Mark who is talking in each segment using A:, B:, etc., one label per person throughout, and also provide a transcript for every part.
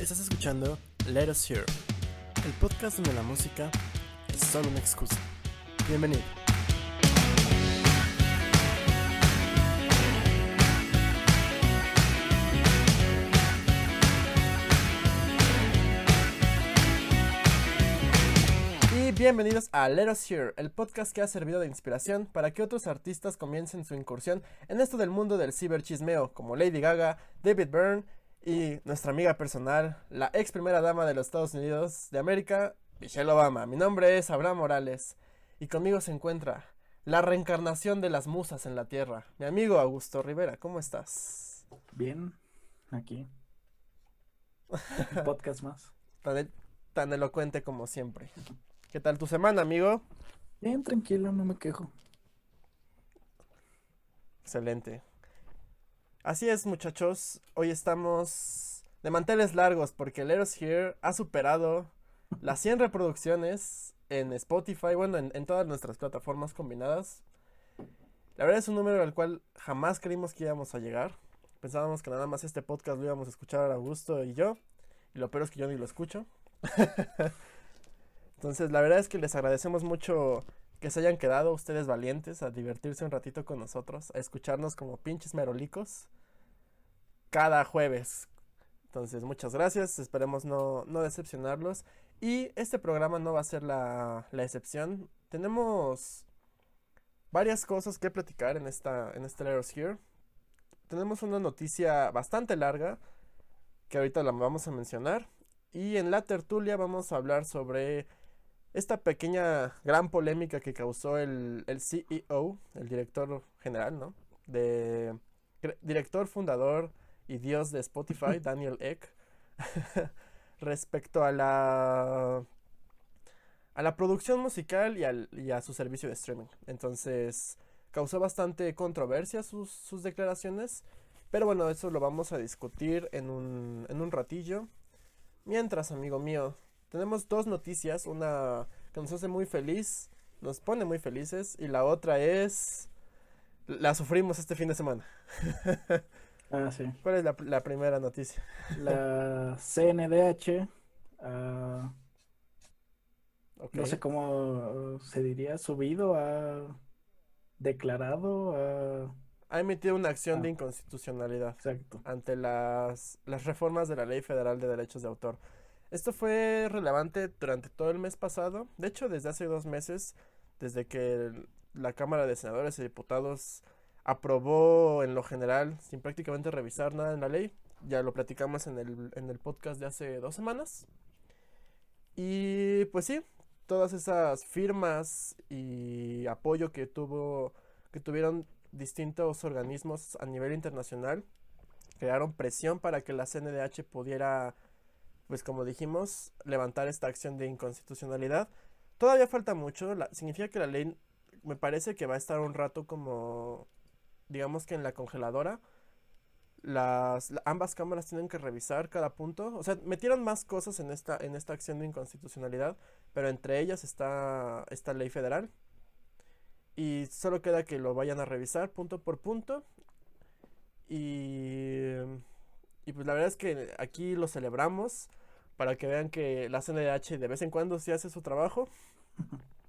A: Estás escuchando Let Us Hear, el podcast donde la música es solo una excusa. Bienvenido. Y bienvenidos a Let Us Hear, el podcast que ha servido de inspiración para que otros artistas comiencen su incursión en esto del mundo del ciberchismeo, como Lady Gaga, David Byrne y nuestra amiga personal, la ex primera dama de los Estados Unidos de América, Michelle Obama. Mi nombre es Abraham Morales y conmigo se encuentra la reencarnación de las musas en la tierra, mi amigo Augusto Rivera. ¿Cómo estás?
B: Bien, aquí. Podcast más.
A: Tan, tan elocuente como siempre. ¿Qué tal tu semana, amigo?
B: Bien, tranquilo, no me quejo.
A: Excelente. Así es, muchachos. Hoy estamos de manteles largos porque Let Us Here ha superado las 100 reproducciones en Spotify, bueno, en, en todas nuestras plataformas combinadas. La verdad es un número al cual jamás creímos que íbamos a llegar. Pensábamos que nada más este podcast lo íbamos a escuchar Augusto y yo. Y lo peor es que yo ni lo escucho. Entonces, la verdad es que les agradecemos mucho que se hayan quedado ustedes valientes a divertirse un ratito con nosotros, a escucharnos como pinches merolicos cada jueves. Entonces, muchas gracias, esperemos no, no decepcionarlos. Y este programa no va a ser la, la excepción. Tenemos varias cosas que platicar en, esta, en este Let Us Here. Tenemos una noticia bastante larga que ahorita la vamos a mencionar. Y en la tertulia vamos a hablar sobre esta pequeña gran polémica que causó el, el CEO, el director general, ¿no? De director fundador y dios de Spotify, Daniel Ek, respecto a la a la producción musical y, al- y a su servicio de streaming. Entonces, causó bastante controversia sus, sus declaraciones, pero bueno, eso lo vamos a discutir en un, en un ratillo. Mientras, amigo mío, tenemos dos noticias, una que nos hace muy feliz, nos pone muy felices, y la otra es... La sufrimos este fin de semana.
B: Ah, sí.
A: ¿Cuál es la, la primera noticia?
B: La CNDH, ah,
A: Ok.
B: no sé cómo se diría, subido, ha declarado, ah,
A: Ha emitido una acción de
B: Ah.
A: inconstitucionalidad
B: exacto.
A: ante las, las reformas de la Ley Federal de Derechos de Autor. Esto fue relevante durante todo el mes pasado, de hecho desde hace dos meses, desde que la Cámara de Senadores y Diputados aprobó en lo general, sin prácticamente revisar nada en la ley, ya lo platicamos en el, en el podcast de hace dos semanas. Y pues sí, todas esas firmas y apoyo que tuvo, que tuvieron distintos organismos a nivel internacional crearon presión para que la CNDH pudiera, pues como dijimos, levantar esta acción de inconstitucionalidad. Todavía falta mucho, significa que la ley me parece que va a estar un rato como, digamos que en la congeladora. Las, la- ambas cámaras tienen que revisar cada punto. O sea, metieron más cosas en esta, en esta acción de inconstitucionalidad, pero entre ellas está esta ley federal. Y solo queda que lo vayan a revisar punto por punto. Y, y pues la verdad es que aquí lo celebramos para que vean que la CNDH de vez en cuando sí hace su trabajo.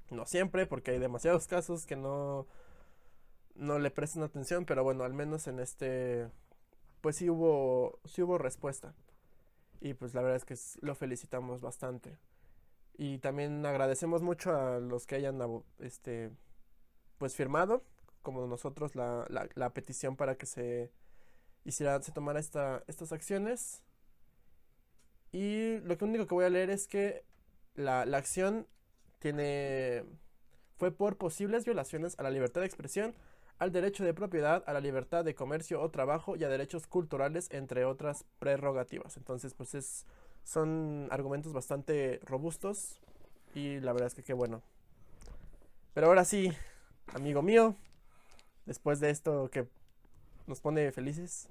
A: No siempre, porque hay demasiados casos que no, no le prestan atención, pero bueno, al menos en este, pues sí hubo, sí hubo respuesta. Y pues la verdad es que lo felicitamos bastante. Y también agradecemos mucho a los que hayan este, pues firmado, como nosotros, la, la, la petición para que se hiciera, se tomara esta, estas acciones. Y lo que único que voy a leer es que la, la acción tiene fue por posibles violaciones a la libertad de expresión, al derecho de propiedad, a la libertad de comercio o trabajo y a derechos culturales, entre otras prerrogativas. Entonces, pues es, son argumentos bastante robustos y la verdad es que qué bueno. Pero ahora sí, amigo mío, después de esto que nos pone felices,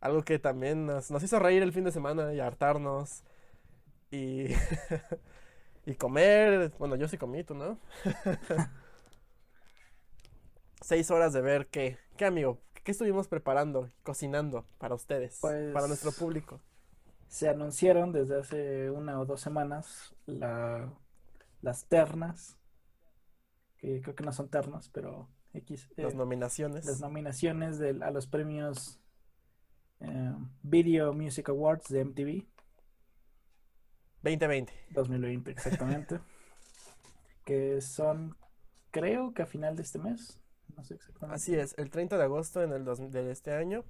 A: algo que también nos, nos hizo reír el fin de semana y hartarnos y, y comer, bueno, yo sí comí, tú no. Seis horas de ver qué, qué amigo, qué estuvimos preparando, cocinando para ustedes, para nuestro
B: Pues-
A: público.
B: se anunciaron desde hace una o dos semanas la, las ternas, que creo que no son ternas, pero X,
A: Las
B: eh,
A: nominaciones.
B: las nominaciones a los premios eh, Video Music Awards de MTV
A: 2020.
B: 2020, exactamente. que son, creo que a final de este mes. No sé exactamente.
A: Así es, el 30 de agosto en el dos- de este año.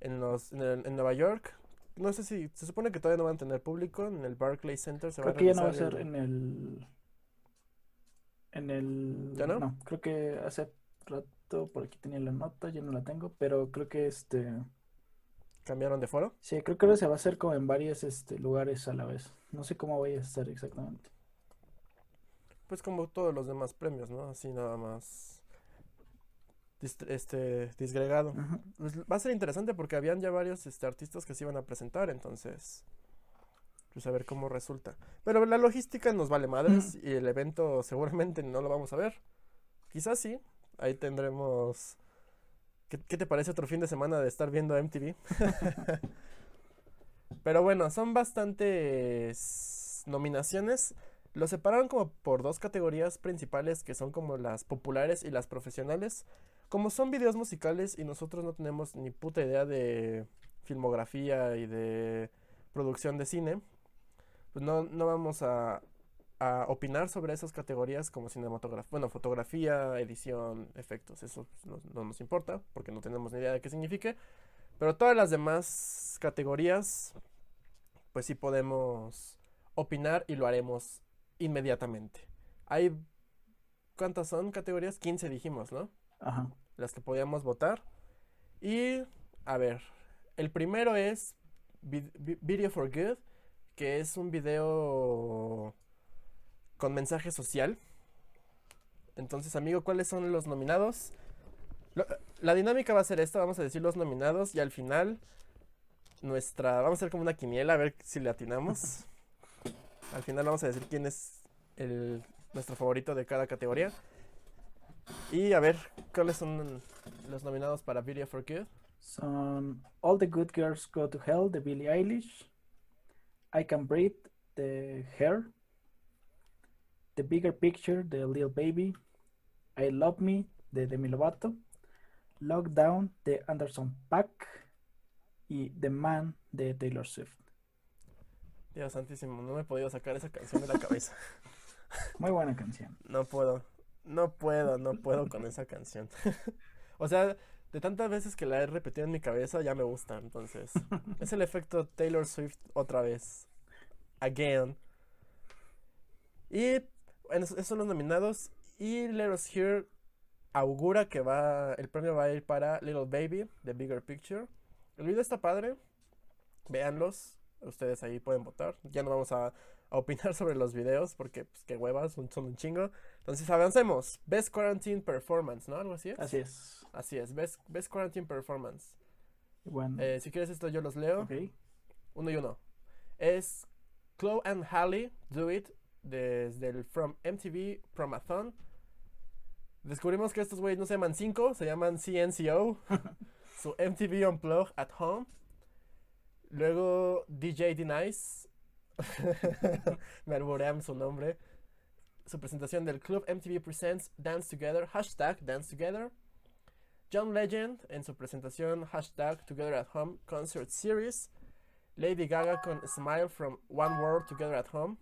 A: En, los, en, el- en Nueva York. No sé si. Se supone que todavía no van a tener público. En el Barclays Center se va
B: Creo
A: a
B: que ya no va a ser
A: el-
B: en el. En el.
A: ¿Ya no?
B: creo que hace rato por aquí tenía la nota, ya no la tengo, pero creo que este.
A: Cambiaron de foro.
B: Sí, creo que ahora se va a hacer como en varios este, lugares a la vez. No sé cómo vaya a estar exactamente.
A: Pues como todos los demás premios, ¿no? Así nada más. Este, disgregado. Pues va a ser interesante porque habían ya varios este, artistas que se iban a presentar, entonces. Pues a ver cómo resulta. Pero la logística nos vale madres y el evento seguramente no lo vamos a ver. Quizás sí. Ahí tendremos. ¿Qué, qué te parece otro fin de semana de estar viendo MTV? Pero bueno, son bastantes nominaciones. Lo separaron como por dos categorías principales que son como las populares y las profesionales. Como son videos musicales y nosotros no tenemos ni puta idea de filmografía y de producción de cine, pues no, no vamos a, a opinar sobre esas categorías como cinematografía, bueno, fotografía, edición, efectos, eso no, no nos importa porque no tenemos ni idea de qué signifique. Pero todas las demás categorías, pues sí podemos opinar y lo haremos inmediatamente. Hay, ¿cuántas son categorías? 15 dijimos, ¿no?
B: Ajá.
A: las que podíamos votar. Y, a ver, el primero es Vi- Vi- Video for Good, que es un video con mensaje social. Entonces, amigo, ¿cuáles son los nominados? Lo- la dinámica va a ser esta, vamos a decir los nominados y al final nuestra, vamos a hacer como una quiniela a ver si le atinamos. Al final vamos a decir quién es el, nuestro favorito de cada categoría. Y a ver, ¿cuáles son los nominados para Video for Good?
B: Son All the Good Girls Go to Hell de Billie Eilish, I Can Breathe de Hair, The Bigger Picture de Lil Baby, I Love Me de Demi Lovato, Lockdown de Anderson Paak y The Man de Taylor Swift.
A: Dios santísimo, no me he podido sacar esa canción de la cabeza.
B: Muy buena canción.
A: No puedo, no puedo, no puedo con esa canción. O sea, de tantas veces que la he repetido en mi cabeza, ya me gusta. Entonces, es el efecto Taylor Swift otra vez. Again. Y bueno, esos son los nominados. Y Let Us Hear augura que va, el premio va a ir para Little Baby, The Bigger Picture. El video está padre. Véanlos. Ustedes ahí pueden votar. Ya no vamos a, a opinar sobre los videos porque, pues, qué huevas, son, son un chingo. Entonces, avancemos. Best Quarantine Performance, ¿no? Algo así es.
B: Así es.
A: Así es, Best, Best Quarantine Performance.
B: Bueno,
A: Eh, si quieres esto yo los leo.
B: ok.
A: Uno y uno. Es Chloe and Halle Do It desde el From MTV Promathon. Descubrimos que estos güeyes no se llaman 5, se llaman CNCO. su MTV Unplugged at Home. Luego DJ D-Nice. Me alborean su nombre. Su presentación del Club MTV Presents Dance Together. Hashtag Dance Together. John Legend en su presentación hashtag Together at Home Concert Series. Lady Gaga con Smile from One World Together at Home.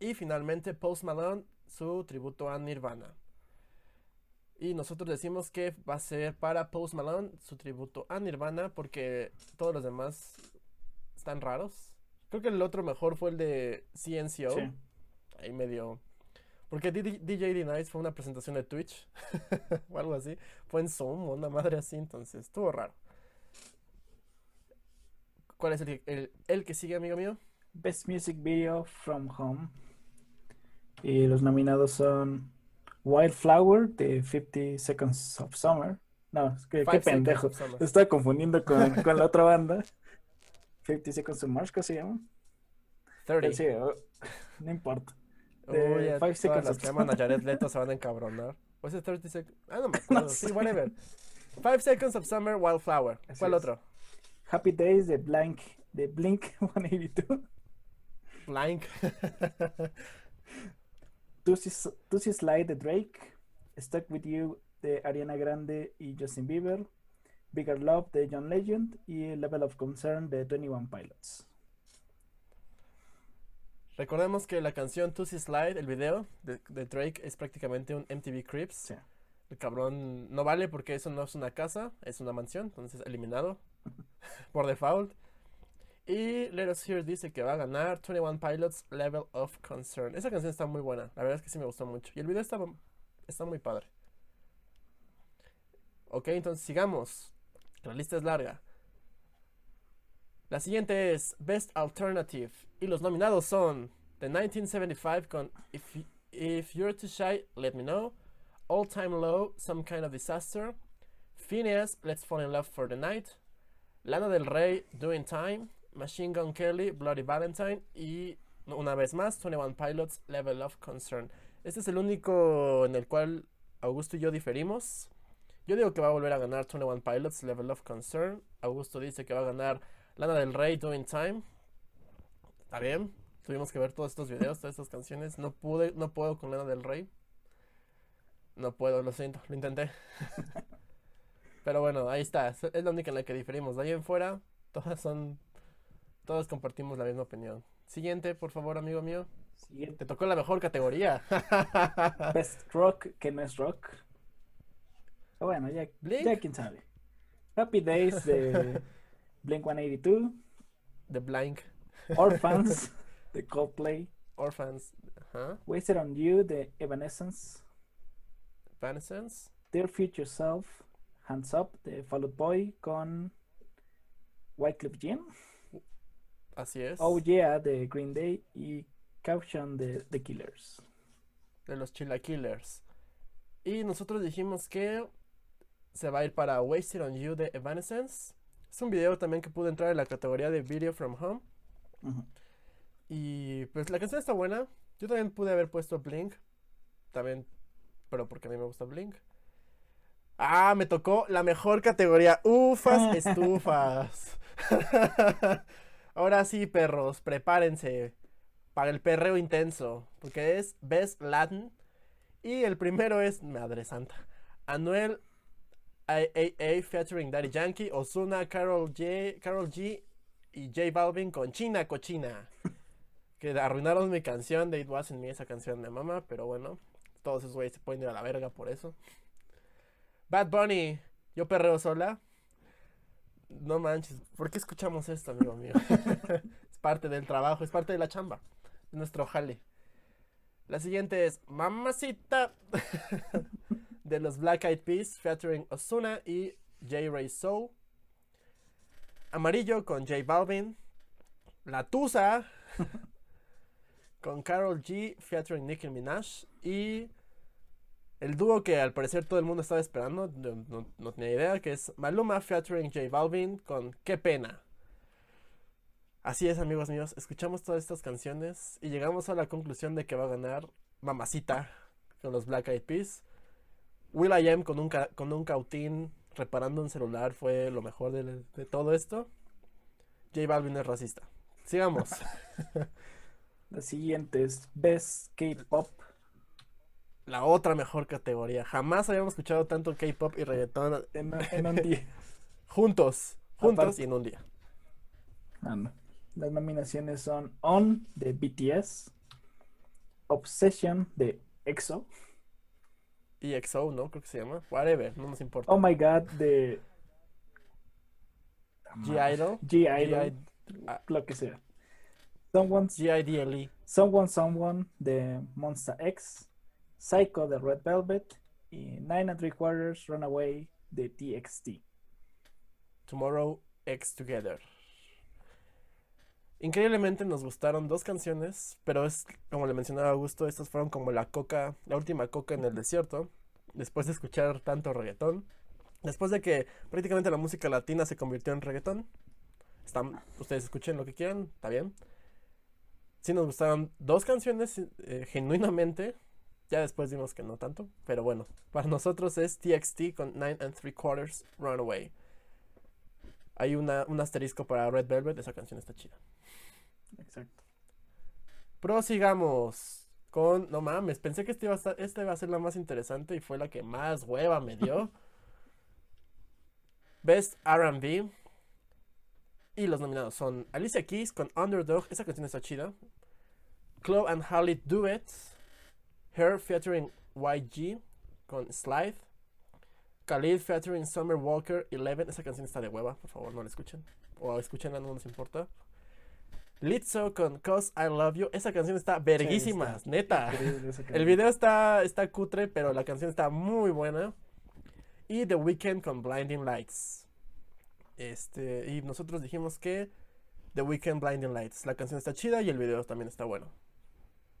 A: Y finalmente Post Malone, su tributo a Nirvana. Y nosotros decimos que va a ser para Post Malone su tributo a Nirvana porque todos los demás están raros. Creo que el otro mejor fue el de CNCO.
B: Sí.
A: Ahí medio. Porque D- DJ D-Nice fue una presentación de Twitch o algo así. Fue en Zoom o una madre así, entonces estuvo raro. ¿Cuál es el, el, el que sigue, amigo mío?
B: Best Music Video from Home. Y los nominados son Wildflower de 50 Seconds of Summer. No, qué
A: Seconds
B: pendejo. estaba confundiendo con, con la otra banda. 50 Seconds of Mars, ¿cómo se llama?
A: 30.
B: Sí, no importa.
A: Uy,
B: Five Seconds
A: las
B: of
A: que aman a Jared Leto se van a encabronar. ¿O ese 30 seconds? Ah, no me
B: No
A: acuerdo. Sí,
B: sé.
A: whatever. Five Seconds of Summer, Wildflower.
B: Así
A: ¿Cuál
B: es.
A: otro?
B: Happy Days de Blank, de Blink 182.
A: Blank.
B: Tuesday Slide de Drake. Stuck With You de Ariana Grande y Justin Bieber. Bigger Love de John Legend y Level of Concern de 21 Pilots.
A: Recordemos que la canción Tuesday Slide, el video de, de Drake, es prácticamente un MTV Crips.
B: Sí.
A: El cabrón no vale porque eso no es una casa, es una mansión, entonces eliminado por default. Y Let Us Hear dice que va a ganar 21 Pilots Level of Concern. Esa canción está muy buena, la verdad es que sí me gustó mucho. Y el video está, está muy padre. Ok, entonces sigamos. La lista es larga. La siguiente es Best Alternative. Y los nominados son The 1975 con If, If You're Too Shy, Let Me Know. All Time Low, Some Kind of Disaster. Phineas, Let's Fall in Love for the Night. Lana del Rey, Doing Time. Machine Gun Kelly, Bloody Valentine. Y una vez más, 21 Pilots, Level of Concern. Este es el único en el cual Augusto y yo diferimos. Yo digo que va a volver a ganar 21 Pilots, Level of Concern. Augusto dice que va a ganar Lana del Rey, Doing Time. Está bien. Tuvimos que ver todos estos videos, todas estas canciones. No pude, no puedo con Lana del Rey. No puedo, lo siento, lo intenté. Pero bueno, ahí está. Es la única en la que diferimos. De ahí en fuera, todas son. Todos compartimos la misma opinión. Siguiente, por favor, amigo mío.
B: Siguiente.
A: Te tocó la mejor categoría.
B: Best Rock, que no es rock. Bueno, ya,
A: Blink.
B: ya quién sabe. Happy Days de Blink 182.
A: The Blank.
B: Orphans de Coldplay.
A: Orphans.
B: Wasted on You de Evanescence.
A: Evanescence.
B: Dear Future Self. Hands Up de Fall Out Boy con Wycliffe Jean.
A: Así es.
B: Oh Yeah de Green Day y Caution de The Killers.
A: de los Chillaquillers. Y nosotros dijimos que se va a ir para Wasted on You de Evanescence. Es un video también que pudo entrar en la categoría de Video from Home. Y pues la canción está buena. Yo también pude haber puesto Blink. También, pero porque a mí me gusta Blink. Ah, me tocó la mejor categoría. Ufas, estufas. Ahora sí, perros, prepárense para el perreo intenso. Porque es Best Latin. Y el primero es Madre Santa. Anuel AAA featuring Daddy Yankee, Ozuna, Carol G, Carol G y J Balvin con China Cochina. Que arruinaron mi canción de It Wasn't Me, esa canción de mamá, pero bueno, todos esos güeyes se pueden ir a la verga por eso. Bad Bunny, yo perreo sola. No manches, ¿por qué escuchamos esto, amigo mío? es parte del trabajo, es parte de la chamba, de nuestro jale. La siguiente es Mamacita de los Black Eyed Peas featuring Ozuna y J. Ray Soul. Amarillo con J Balvin. La Tusa con Carol G featuring Nicki Minaj. Y el dúo que al parecer todo el mundo estaba esperando, no, no- no tenía idea, que es Maluma featuring J Balvin con Qué pena. Así es, amigos míos, escuchamos todas estas canciones y llegamos a la conclusión de que va a ganar Mamacita con los Black Eyed Peas. Will I Am con un, ca- con un cautín reparando un celular fue lo mejor de, de todo esto. J Balvin es racista. Sigamos.
B: La siguiente es Best K-Pop.
A: La otra mejor categoría. Jamás habíamos escuchado tanto K-pop y reggaetón
B: En, en un día.
A: juntos. Juntos y en un día.
B: Ah, no. Las nominaciones son On de BTS, Obsession de EXO,
A: Y XO, ¿no? Creo que se llama. Whatever, no nos importa.
B: Oh My God de
A: G-Idol.
B: G-Idol,
A: ah.
B: lo que sea. Someone's,
A: G-I-D-L-E.
B: Someone Someone de Monster X, Psycho de Red Velvet y Nine and Three Quarters Runaway de TXT.
A: Tomorrow X Together. Increíblemente nos gustaron dos canciones, pero es como le mencionaba Augusto, estas fueron como la coca, la última coca en el desierto, después de escuchar tanto reggaetón, después de que prácticamente la música latina se convirtió en reggaetón. Están, ustedes escuchen lo que quieran, está bien. Sí nos gustaron dos canciones eh, genuinamente, ya después vimos que no tanto, pero bueno, para nosotros es TXT con Nine and Three Quarters Runaway. hay una, un asterisco para Red Velvet, esa canción está chida.
B: Exacto.
A: Prosigamos con, no mames, pensé que este iba a, estar- esta iba a ser la más interesante y fue la que más hueva me dio. Best R&B. Y los nominados son Alicia Keys con Underdog, esa canción está chida. Chloe and Halle Duet. Her featuring YG con Slide. Khalid featuring Summer Walker 11, esa canción está de hueva, por favor no la escuchen. O escúchenla, no nos importa. Lizzo con Cause I Love You. Esa canción está verguísima, neta. El video está, está cutre, pero la canción está muy buena. Y The Weeknd con Blinding Lights. Este, y nosotros dijimos que The Weeknd Blinding Lights. La canción está chida y el video también está bueno.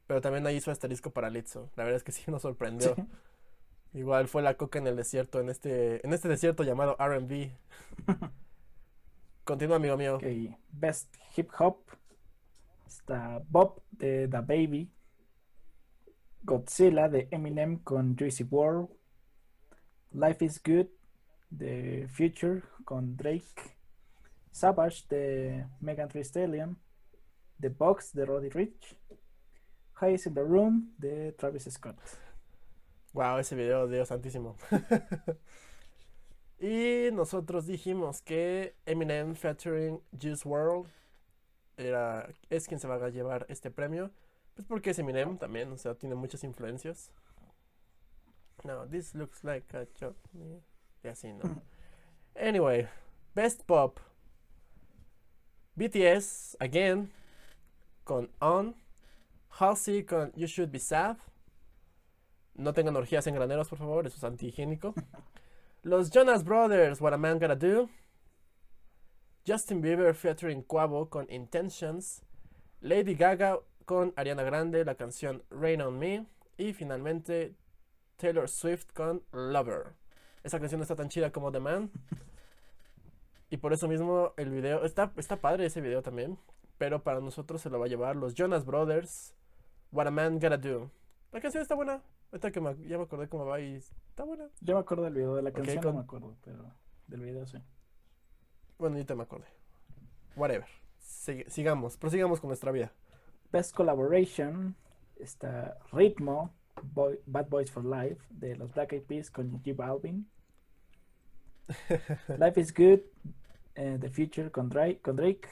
A: Pero también ahí hizo asterisco para Lizzo. La verdad es que sí nos sorprendió.
B: Sí.
A: Igual fue la coca en el desierto, en este, en este desierto llamado RB. Continúa, amigo mío.
B: Ok, Best Hip Hop. Está Bob de The Baby. Godzilla de Eminem con Juicy WRLD. Life is Good de Future con Drake. Savage de Megan Thee Stallion. The Box de Roddy Rich. Highs in the Room de Travis Scott.
A: Wow, ese video, Dios santísimo. y nosotros dijimos que Eminem featuring Juice World era, es quien se va a llevar este premio. Pues porque es Eminem también, o sea, tiene muchas influencias. No, this looks like a job. Y así, ¿no? Anyway, Best Pop. BTS, again, con On. Halsey con You Should Be Sad. No tengan orgías en graneros, por favor, eso es antihigiénico. Los Jonas Brothers, What a Man Gotta Do. Justin Bieber featuring Quavo con Intentions. Lady Gaga con Ariana Grande, la canción Rain on Me. Y finalmente Taylor Swift con Lover. Esa canción no está tan chida como The Man. Y por eso mismo el video, está, está padre ese video también. Pero para nosotros se lo va a llevar los Jonas Brothers, What a Man Gotta Do. La canción está buena. Ahorita que me- ya me acordé cómo va y está buena.
B: Yo me acuerdo del video de la canción,
A: con-
B: no me acuerdo, pero del video sí.
A: Bueno, ahorita me acordé. Whatever. Sig- sigamos, prosigamos con nuestra vida.
B: Best Collaboration está Ritmo, Boy- Bad Boys for Life de los Black Eyed Peas con J Balvin. Life is Good, eh, The Future con Drake, con Drake.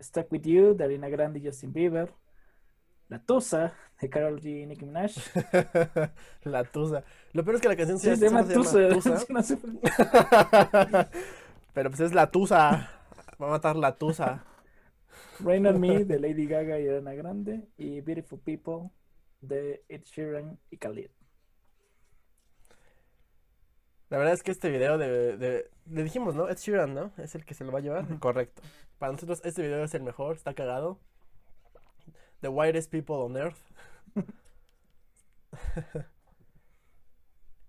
B: Stuck With You de Ariana Grande y Justin Bieber. La Tusa de Karol G y Nicki Minaj.
A: la Tusa. Lo peor es que la canción
B: Sí,
A: sí,
B: se llama
A: se
B: Tusa.
A: Tusa. Pero pues es la Tusa. Va a matar la Tusa.
B: Rain on Me de Lady Gaga y Ariana Grande. Y Beautiful People de Ed Sheeran y Khalid.
A: La verdad es que este video de, de- Le dijimos, ¿no? Ed Sheeran, ¿no? Es el que se lo va a llevar. Correcto. Para nosotros este video es el mejor. Está cagado. The whitest people on earth.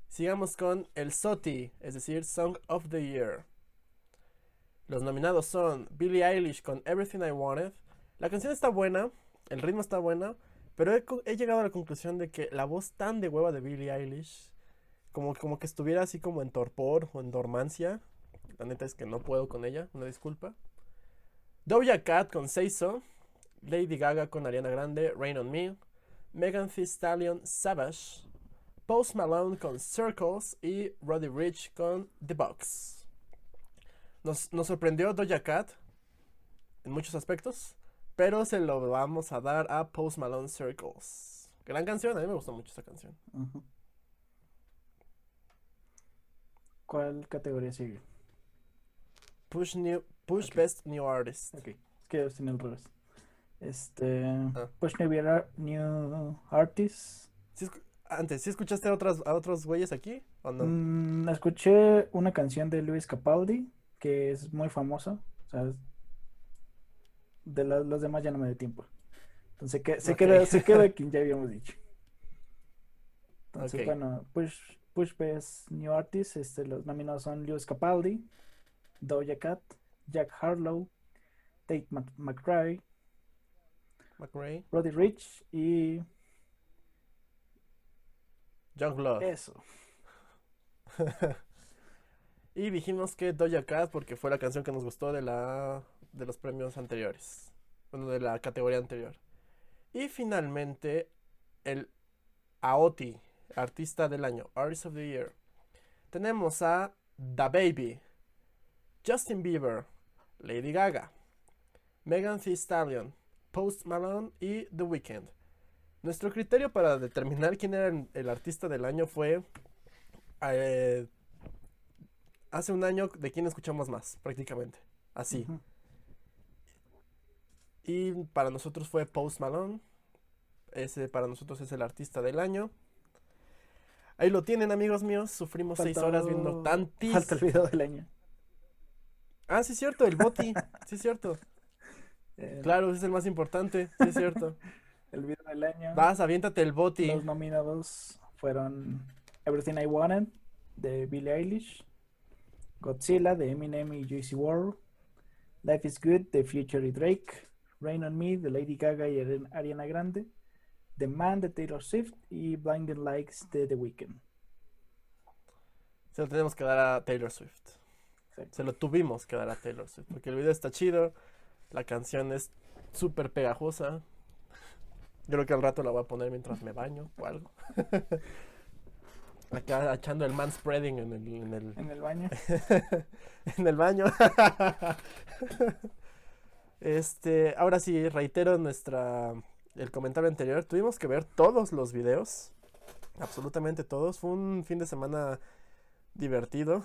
A: Sigamos con el SOTY, es decir, Song of the Year. Los nominados son Billie Eilish con Everything I Wanted. La canción está buena, el ritmo está buena, pero he, llegado a la conclusión de que la voz tan de hueva de Billie Eilish, como, como que estuviera así como en torpor o en dormancia. La neta es que no puedo con ella, una disculpa. Doja Cat con Say So. Lady Gaga con Ariana Grande, Rain on Me. Megan Thee Stallion, Savage. Post Malone con Circles y Roddy Rich con The Box. Nos, nos sorprendió Doja Cat en muchos aspectos, pero se lo vamos a dar a Post Malone Circles. Gran canción, a mí me gustó mucho esa canción.
B: ¿Cuál categoría sigue?
A: Push, new, push. Best New Artist.
B: Ok, es que yo estoy en el revés. Este.
A: Ah.
B: Push New, New Artist.
A: ¿Sí escu- antes, ¿sí escuchaste a, otras, a otros güeyes aquí o no?
B: Mm, escuché una canción de Luis Capaldi que es muy famosa. O sea, de la- los demás ya no me dio tiempo. Entonces que, se queda, se queda quien ya habíamos dicho. Entonces, bueno, Push, Push Best New Artist, este, los nominados son Luis Capaldi, Doja Cat, Jack Harlow, Tate Mc- McRae,
A: McRae,
B: Roddy Rich y
A: Young Blood.
B: eso.
A: Y dijimos que Doja Cat porque fue la canción que nos gustó de la de los premios anteriores. Bueno, de la categoría anterior. Y finalmente el Aoti, artista del año, Artist of the Year. Tenemos a The Baby, Justin Bieber, Lady Gaga, Megan Thee Stallion, Post Malone y The Weeknd. Nuestro criterio para determinar quién era el, artista del año fue eh, hace un año de quién escuchamos más, prácticamente. Así. Y para nosotros fue Post Malone. Ese para nosotros es el artista del año. Ahí lo tienen, amigos míos. Sufrimos seis horas viendo tantis.
B: Falta el video del año.
A: Ah, sí es cierto, el Boti. sí es cierto.
B: El,
A: Claro, es el más importante. Sí es cierto.
B: el video del año.
A: Vas, aviéntate el Boti.
B: Los nominados fueron Everything I Wanted de Billie Eilish, Godzilla de Eminem y Juicy WRLD, Life is Good de Future y Drake, Rain on Me de Lady Gaga y Ari- Ariana Grande, The Man de Taylor Swift y Blinding Lights de The Weeknd.
A: Se lo tenemos que dar a Taylor Swift.
B: Exacto.
A: Se lo tuvimos que dar a Taylor Swift. Porque el video está chido. La canción es súper pegajosa. Yo creo que al rato la voy a poner mientras me baño o algo. Acá echando el manspreading en el, en el,
B: En el baño.
A: en el baño. Este, ahora sí, reitero nuestra el comentario anterior. Tuvimos que ver todos los videos. Absolutamente todos. Fue un fin de semana divertido.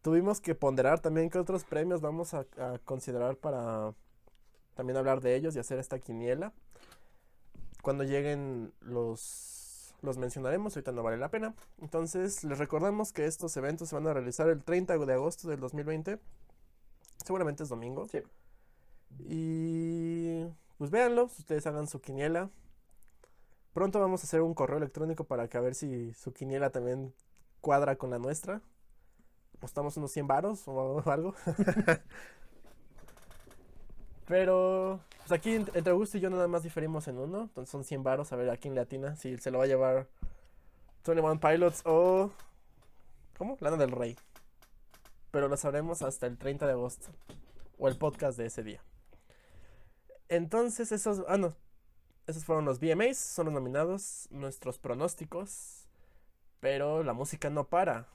A: Tuvimos que ponderar también qué otros premios vamos a, a considerar para también hablar de ellos y hacer esta quiniela. Cuando lleguen los, los mencionaremos, ahorita no vale la pena. Entonces les recordamos que estos eventos se van a realizar el 30 de agosto del 2020. Seguramente es domingo.
B: Sí.
A: Y pues véanlo, ustedes hagan su quiniela. Pronto vamos a hacer un correo electrónico para que a ver si su quiniela también cuadra con la nuestra. Apostamos unos 100 varos o algo. Pero pues aquí ent- entre Augusto y yo nada más diferimos en uno. Entonces son 100 varos a ver a quién le atina. Si se lo va a llevar 21 Pilots o... ¿Cómo? Lana del Rey. Pero lo sabremos hasta el 30 de agosto. O el podcast de ese día. Entonces esos... Ah, no. Esos fueron los VMAs. Son los nominados. Nuestros pronósticos. Pero la música no para.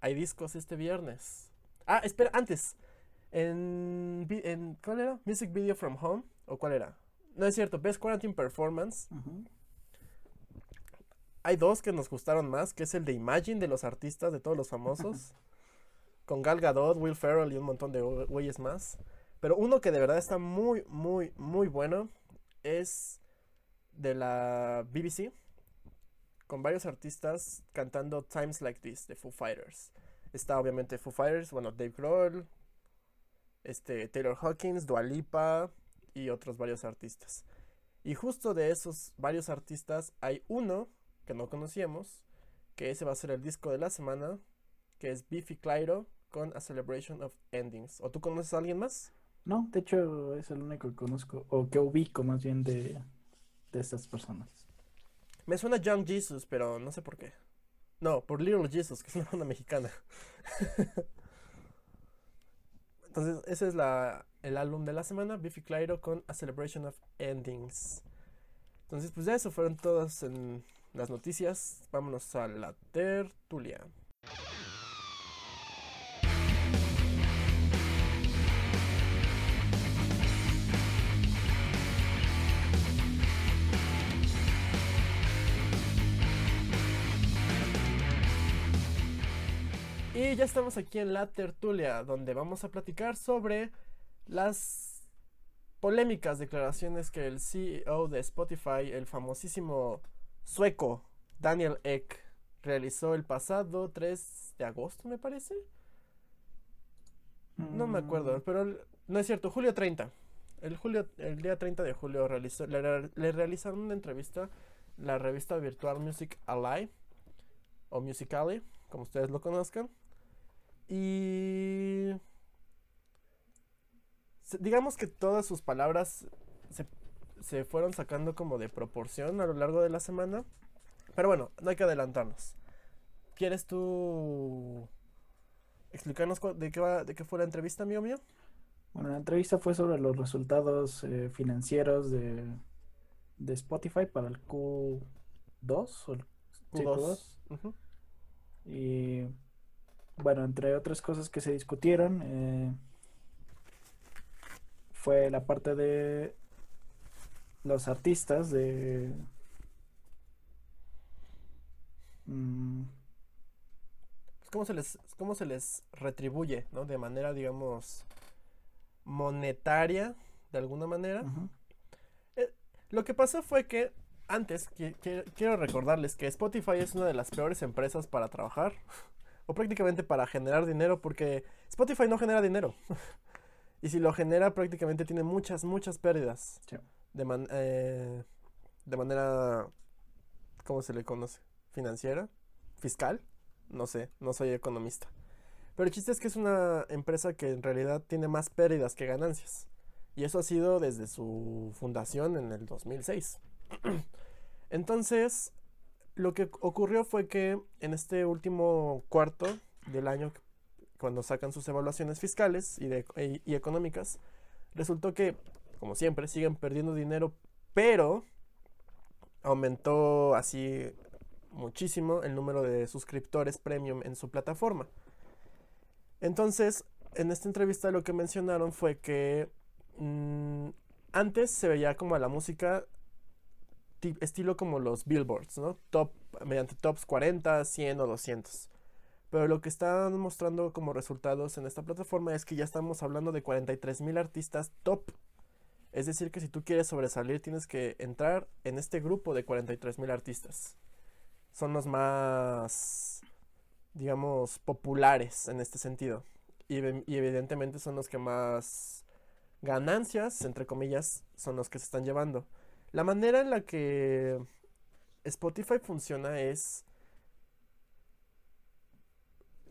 A: Hay discos este viernes. Ah, espera, antes. En, ¿cuál era? Music Video from Home o cuál era? No es cierto, Best Quarantine Performance. Hay dos que nos gustaron más, que es el de Imagine de los artistas de todos los famosos, con Gal Gadot, Will Ferrell y un montón de güe- güeyes más. Pero uno que de verdad está muy, muy, muy bueno es de la BBC, con varios artistas cantando Times Like This de Foo Fighters. Está obviamente Foo Fighters, bueno, Dave Grohl, este, Taylor Hawkins, Dua Lipa y otros varios artistas. Y justo de esos varios artistas hay uno que no conocíamos, que ese va a ser el disco de la semana, que es Biffy Clyro con A Celebration of Endings. ¿O tú conoces a alguien más?
B: No, de hecho es el único que conozco, o que ubico más bien de, de estas personas.
A: Me suena Young Jesus, pero no sé por qué. No, por Little Jesus, que es una banda mexicana. Entonces, ese es la, el álbum de la semana, Biffy Clyro con A Celebration of Endings. Entonces, pues ya eso fueron todas las noticias. Vámonos a la tertulia. Y ya estamos aquí en la tertulia, donde vamos a platicar sobre las polémicas declaraciones que el CEO de Spotify, el famosísimo sueco Daniel Ek, realizó el pasado 3 de agosto, me parece. No me acuerdo,
B: Mm,
A: pero no es cierto, julio 30. El, julio, el día 30 de julio realizó, le, le realizaron una entrevista la revista virtual Music Ally o Musically, como ustedes lo conozcan. Y digamos que todas sus palabras se, se fueron sacando como de proporción a lo largo de la semana. Pero bueno, no hay que adelantarnos. ¿Quieres tú explicarnos de qué va, de qué fue la entrevista, amigo mío.
B: Bueno, la entrevista fue sobre los resultados eh, financieros de, de, Spotify para el Q2 o el Q2. Y bueno, entre otras cosas que se discutieron, eh, fue la parte de los artistas de...
A: Mm, ¿Cómo se les, cómo se les retribuye, ¿no? De manera, digamos, monetaria, de alguna manera. Eh, lo que pasó fue que antes, quiero recordarles que Spotify es una de las peores empresas para trabajar, o prácticamente para generar dinero, porque Spotify no genera dinero. y si lo genera, prácticamente tiene muchas, muchas pérdidas. De, eh, de manera, ¿cómo se le conoce? ¿Financiera? ¿Fiscal? No sé, no soy economista. Pero el chiste es que es una empresa que en realidad tiene más pérdidas que ganancias. Y eso ha sido desde su fundación en el 2006. Entonces, lo que ocurrió fue que en este último cuarto del año, cuando sacan sus evaluaciones fiscales y, y económicas, resultó que, como siempre, siguen perdiendo dinero, pero aumentó así muchísimo el número de suscriptores premium en su plataforma. Entonces, en esta entrevista lo que mencionaron fue que mm, antes se veía como a la música estilo como los billboards, ¿no? Top, mediante tops 40, 100 o 200. Pero lo que están mostrando como resultados en esta plataforma es que ya estamos hablando de 43 mil artistas top. Es decir, que si tú quieres sobresalir tienes que entrar en este grupo de 43 mil artistas. Son los más digamos, populares en este sentido. Y, evidentemente son los que más ganancias, entre comillas, son los que se están llevando. La manera en la que Spotify funciona es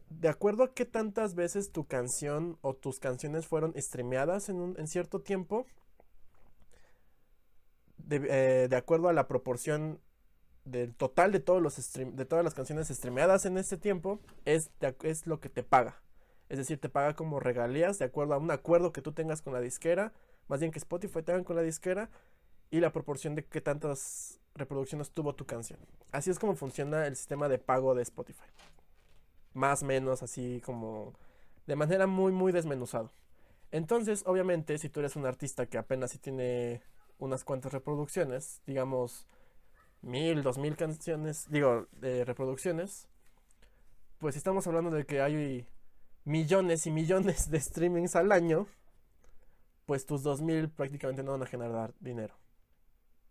A: de acuerdo a qué tantas veces tu canción o tus canciones fueron streameadas en, un, cierto tiempo, de, eh, de, acuerdo a la proporción del total de todos los de todas las canciones streameadas en este tiempo es, es lo que te paga. Es decir, te paga como regalías de acuerdo a un acuerdo que tú tengas con la disquera, más bien que Spotify tenga con la disquera y la proporción de qué tantas reproducciones tuvo tu canción. Así es como funciona el sistema de pago de Spotify. Más o menos así como de manera muy muy desmenuzado. Entonces, obviamente, si tú eres un artista que apenas si tiene unas cuantas reproducciones, digamos mil, dos mil canciones, digo, de reproducciones, pues estamos hablando de que hay millones y millones de streamings al año, pues tus dos mil prácticamente no van a generar dinero.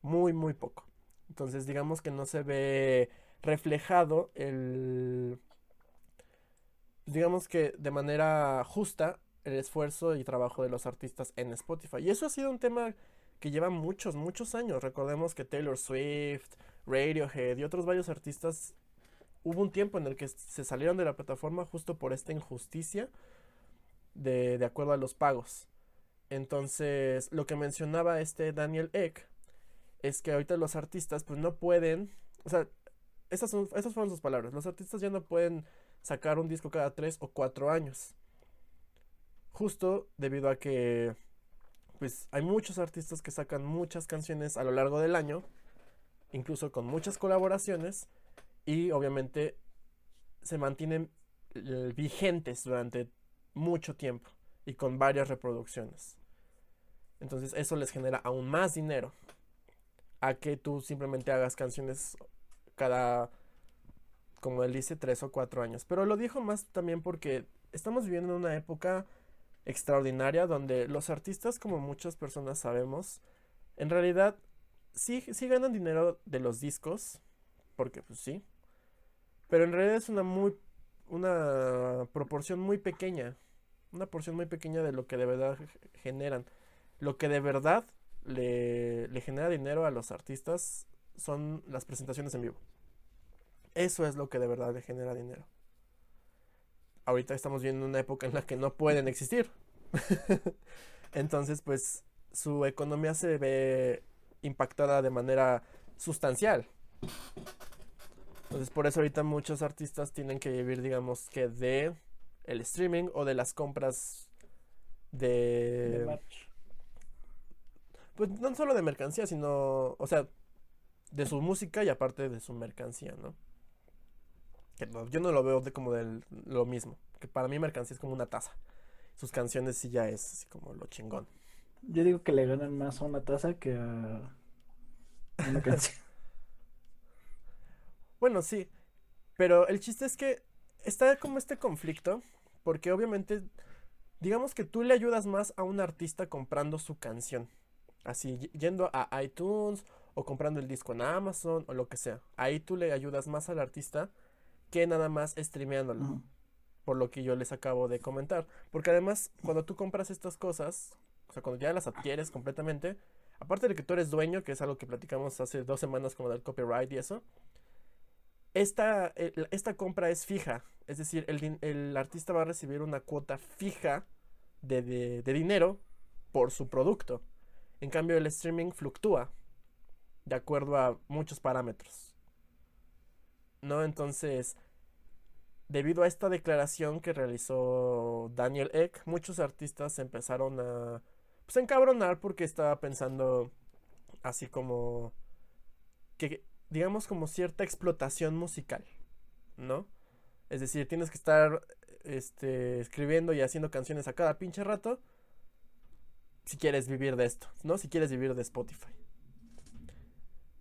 A: Muy, muy poco. Entonces digamos que no se ve reflejado el... Digamos que de manera justa el esfuerzo y trabajo de los artistas en Spotify. Y eso ha sido un tema que lleva muchos, muchos años. Recordemos que Taylor Swift, Radiohead y otros varios artistas, hubo un tiempo en el que se salieron de la plataforma justo por esta injusticia de, de acuerdo a los pagos. Entonces, lo que mencionaba este Daniel Eck es que ahorita los artistas pues no pueden, o sea, esas, fueron sus palabras, los artistas ya no pueden sacar un disco cada tres o cuatro años. Justo debido a que pues hay muchos artistas que sacan muchas canciones a lo largo del año, incluso con muchas colaboraciones, y obviamente se mantienen vigentes durante mucho tiempo y con varias reproducciones. Entonces eso les genera aún más dinero a que tú simplemente hagas canciones cada, como él dice, tres o cuatro años. Pero lo dijo más también porque estamos viviendo en una época extraordinaria donde los artistas, como muchas personas sabemos, en realidad sí, sí ganan dinero de los discos, porque pues sí, pero en realidad es una muy una proporción muy pequeña, una porción muy pequeña de lo que de verdad generan. Lo que de verdad le, genera dinero a los artistas son las presentaciones en vivo. Eso es lo que de verdad le genera dinero ahorita estamos viendo una época en la que no pueden existir. Entonces, pues su economía se ve impactada de manera sustancial. Entonces, por eso ahorita muchos artistas tienen que vivir, digamos, que de el streaming o de las compras
B: De.
A: Pues no solo de mercancía, sino, o sea, de su música y aparte de su mercancía, ¿no? Que no- yo no lo veo de como del lo mismo, que para mí mercancía es como una taza. Sus canciones sí ya es así como lo chingón.
B: Yo digo que le ganan más a una taza que a una canción.
A: Bueno, sí, pero el chiste es que está como este conflicto, porque obviamente, digamos que tú le ayudas más a un artista comprando su canción, así, yendo a iTunes o comprando el disco en Amazon o lo que sea. Ahí tú le ayudas más al artista que nada más streameándolo, por lo que yo les acabo de comentar. Porque además, cuando tú compras estas cosas, o sea, cuando ya las adquieres completamente, aparte de que tú eres dueño, que es algo que platicamos hace dos semanas como del copyright y eso, esta, el- esta compra es fija, es decir, el, el artista va a recibir una cuota fija de, de- de dinero por su producto. En cambio, el streaming fluctúa de acuerdo a muchos parámetros. ¿No? Entonces, debido a esta declaración que realizó Daniel Ek, muchos artistas empezaron a pues, encabronar porque estaba pensando así como que digamos como cierta explotación musical, ¿no? Es decir, tienes que estar este, escribiendo y haciendo canciones a cada pinche rato si quieres vivir de esto, ¿no? Si quieres vivir de Spotify.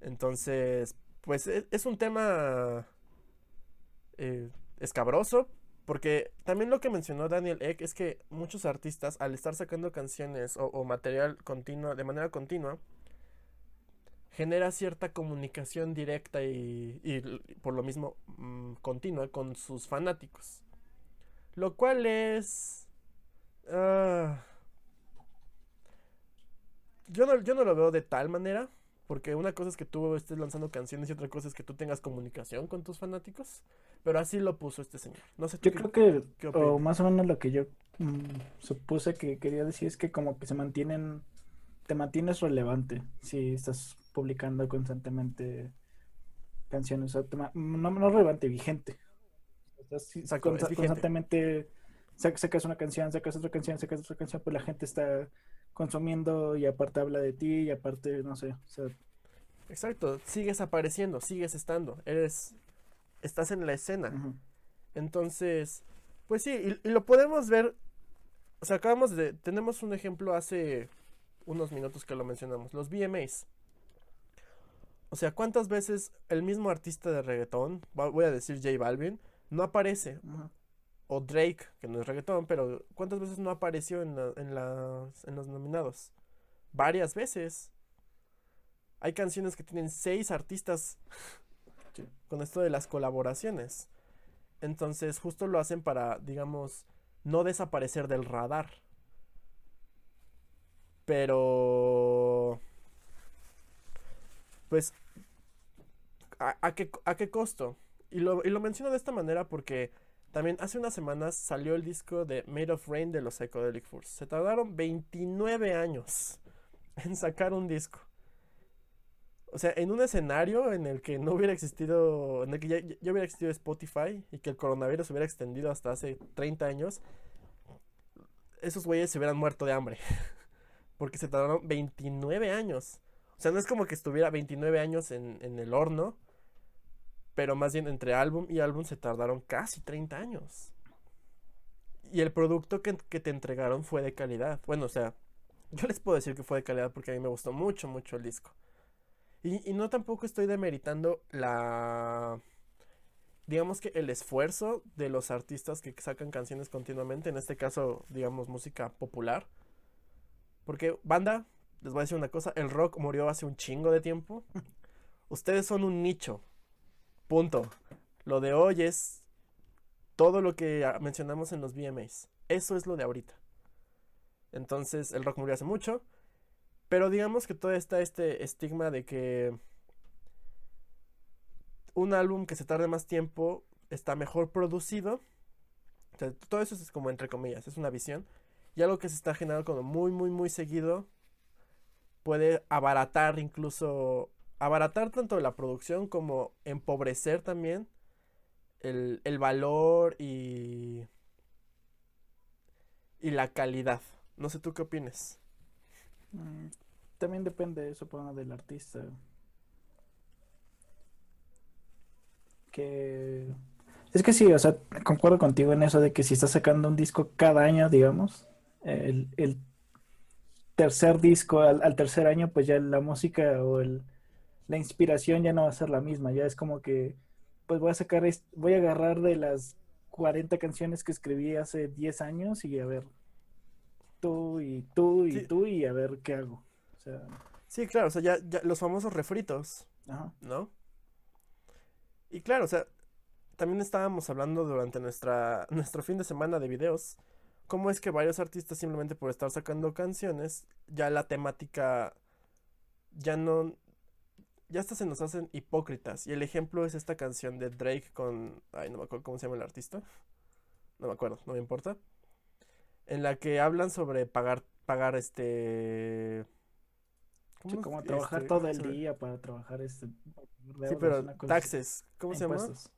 A: Entonces, pues e- es, un tema eh, escabroso, porque también lo que mencionó Daniel Ek es que muchos artistas, al estar sacando canciones o, material continua, de manera continua, genera cierta comunicación directa y, y por lo mismo mm, continua con sus fanáticos. Lo cual es... ah, yo, no, yo no lo veo de tal manera, porque una cosa es que tú estés lanzando canciones y otra cosa es que tú tengas comunicación con tus fanáticos, pero así lo puso este señor. No sé
B: Yo
A: qué-
B: creo que,
A: qué
B: o
A: opinas?
B: más o menos lo que yo mm, supuse que quería decir es que como que se mantienen, te mantienes relevante si estás publicando constantemente canciones, o sea, no, no relevante, vigente. Estás
A: es vigente.
B: constantemente sac- sacas una canción, sacas otra canción, sacas otra canción, pues la gente está consumiendo y aparte habla de ti y aparte, no sé, o sea,
A: Exacto, sigues apareciendo, sigues estando, eres, estás en la escena. Entonces, pues sí, y, y lo podemos ver, o sea, acabamos de, tenemos un ejemplo hace unos minutos que lo mencionamos, los VMAs. O sea, ¿cuántas veces el mismo artista de reggaetón, voy a decir J Balvin, no aparece? O Drake, que no es reggaetón, pero ¿cuántas veces no apareció en, la- en, las- en los nominados? Varias veces. Hay canciones que tienen seis artistas con esto de las colaboraciones. Entonces, justo lo hacen para, digamos, no desaparecer del radar. Pero... Pues, ¿a, a qué, a qué costo? Y lo, y lo menciono de esta manera porque también hace unas semanas salió el disco de Made of Rain de los Psychedelic Furs. Se tardaron 29 años en sacar un disco. O sea, en un escenario en el que no hubiera existido, en el que ya, ya hubiera existido Spotify y que el coronavirus hubiera extendido hasta hace 30 años, esos güeyes se hubieran muerto de hambre. Porque se tardaron 29 años. O sea, no es como que estuviera 29 años en, en el horno, pero más bien entre álbum y álbum se tardaron casi 30 años. Y el producto que, que te entregaron fue de calidad. Bueno, o sea, yo les puedo decir que fue de calidad porque a mí me gustó mucho, mucho el disco. Y, y no tampoco estoy demeritando la... Digamos que el esfuerzo de los artistas que sacan canciones continuamente, en este caso, digamos, música popular. Porque, banda, les voy a decir una cosa, el rock murió hace un chingo de tiempo. Ustedes son un nicho. Punto. Lo de hoy es todo lo que ah, mencionamos en los VMAs. Eso es lo de ahorita. Entonces, el rock murió hace mucho. Pero digamos que todavía está este estigma de que un álbum que se tarde más tiempo está mejor producido. O todo eso es como entre comillas, es una visión. Y algo que se está generando como muy, muy, muy seguido puede abaratar incluso, abaratar tanto la producción como empobrecer también el, el valor y, y la calidad. No sé tú qué opinas.
B: Mm, también depende, supongo, del artista. Que es que sí, o sea, concuerdo contigo en eso de que si estás sacando un disco cada año, digamos, el, el tercer disco al tercer año, pues ya la música o el, la inspiración ya no va a ser la misma, ya es como que, pues voy a sacar, voy a agarrar de las 40 canciones que escribí hace 10 años y a ver, tú y tú y
A: Sí.
B: tú y a ver qué hago. O sea,
A: Sí, claro, o sea, ya, ya los famosos refritos,
B: ajá.
A: ¿no? Y claro, o sea, también estábamos hablando durante nuestra, nuestro fin de semana de videos, cómo es que varios artistas simplemente por estar sacando canciones, ya la temática ya no, ya hasta se nos hacen hipócritas. Y el ejemplo es esta canción de Drake con, ay, no me acuerdo cómo se llama el artista, no me acuerdo, no me importa, en la que hablan sobre pagar, pagar este...
B: Sí,
A: ¿cómo
B: como
A: es-
B: trabajar
A: este,
B: todo
A: ¿cómo
B: el día para trabajar este
A: Sí, pero taxes, ¿cómo se llama?
B: Impuestos.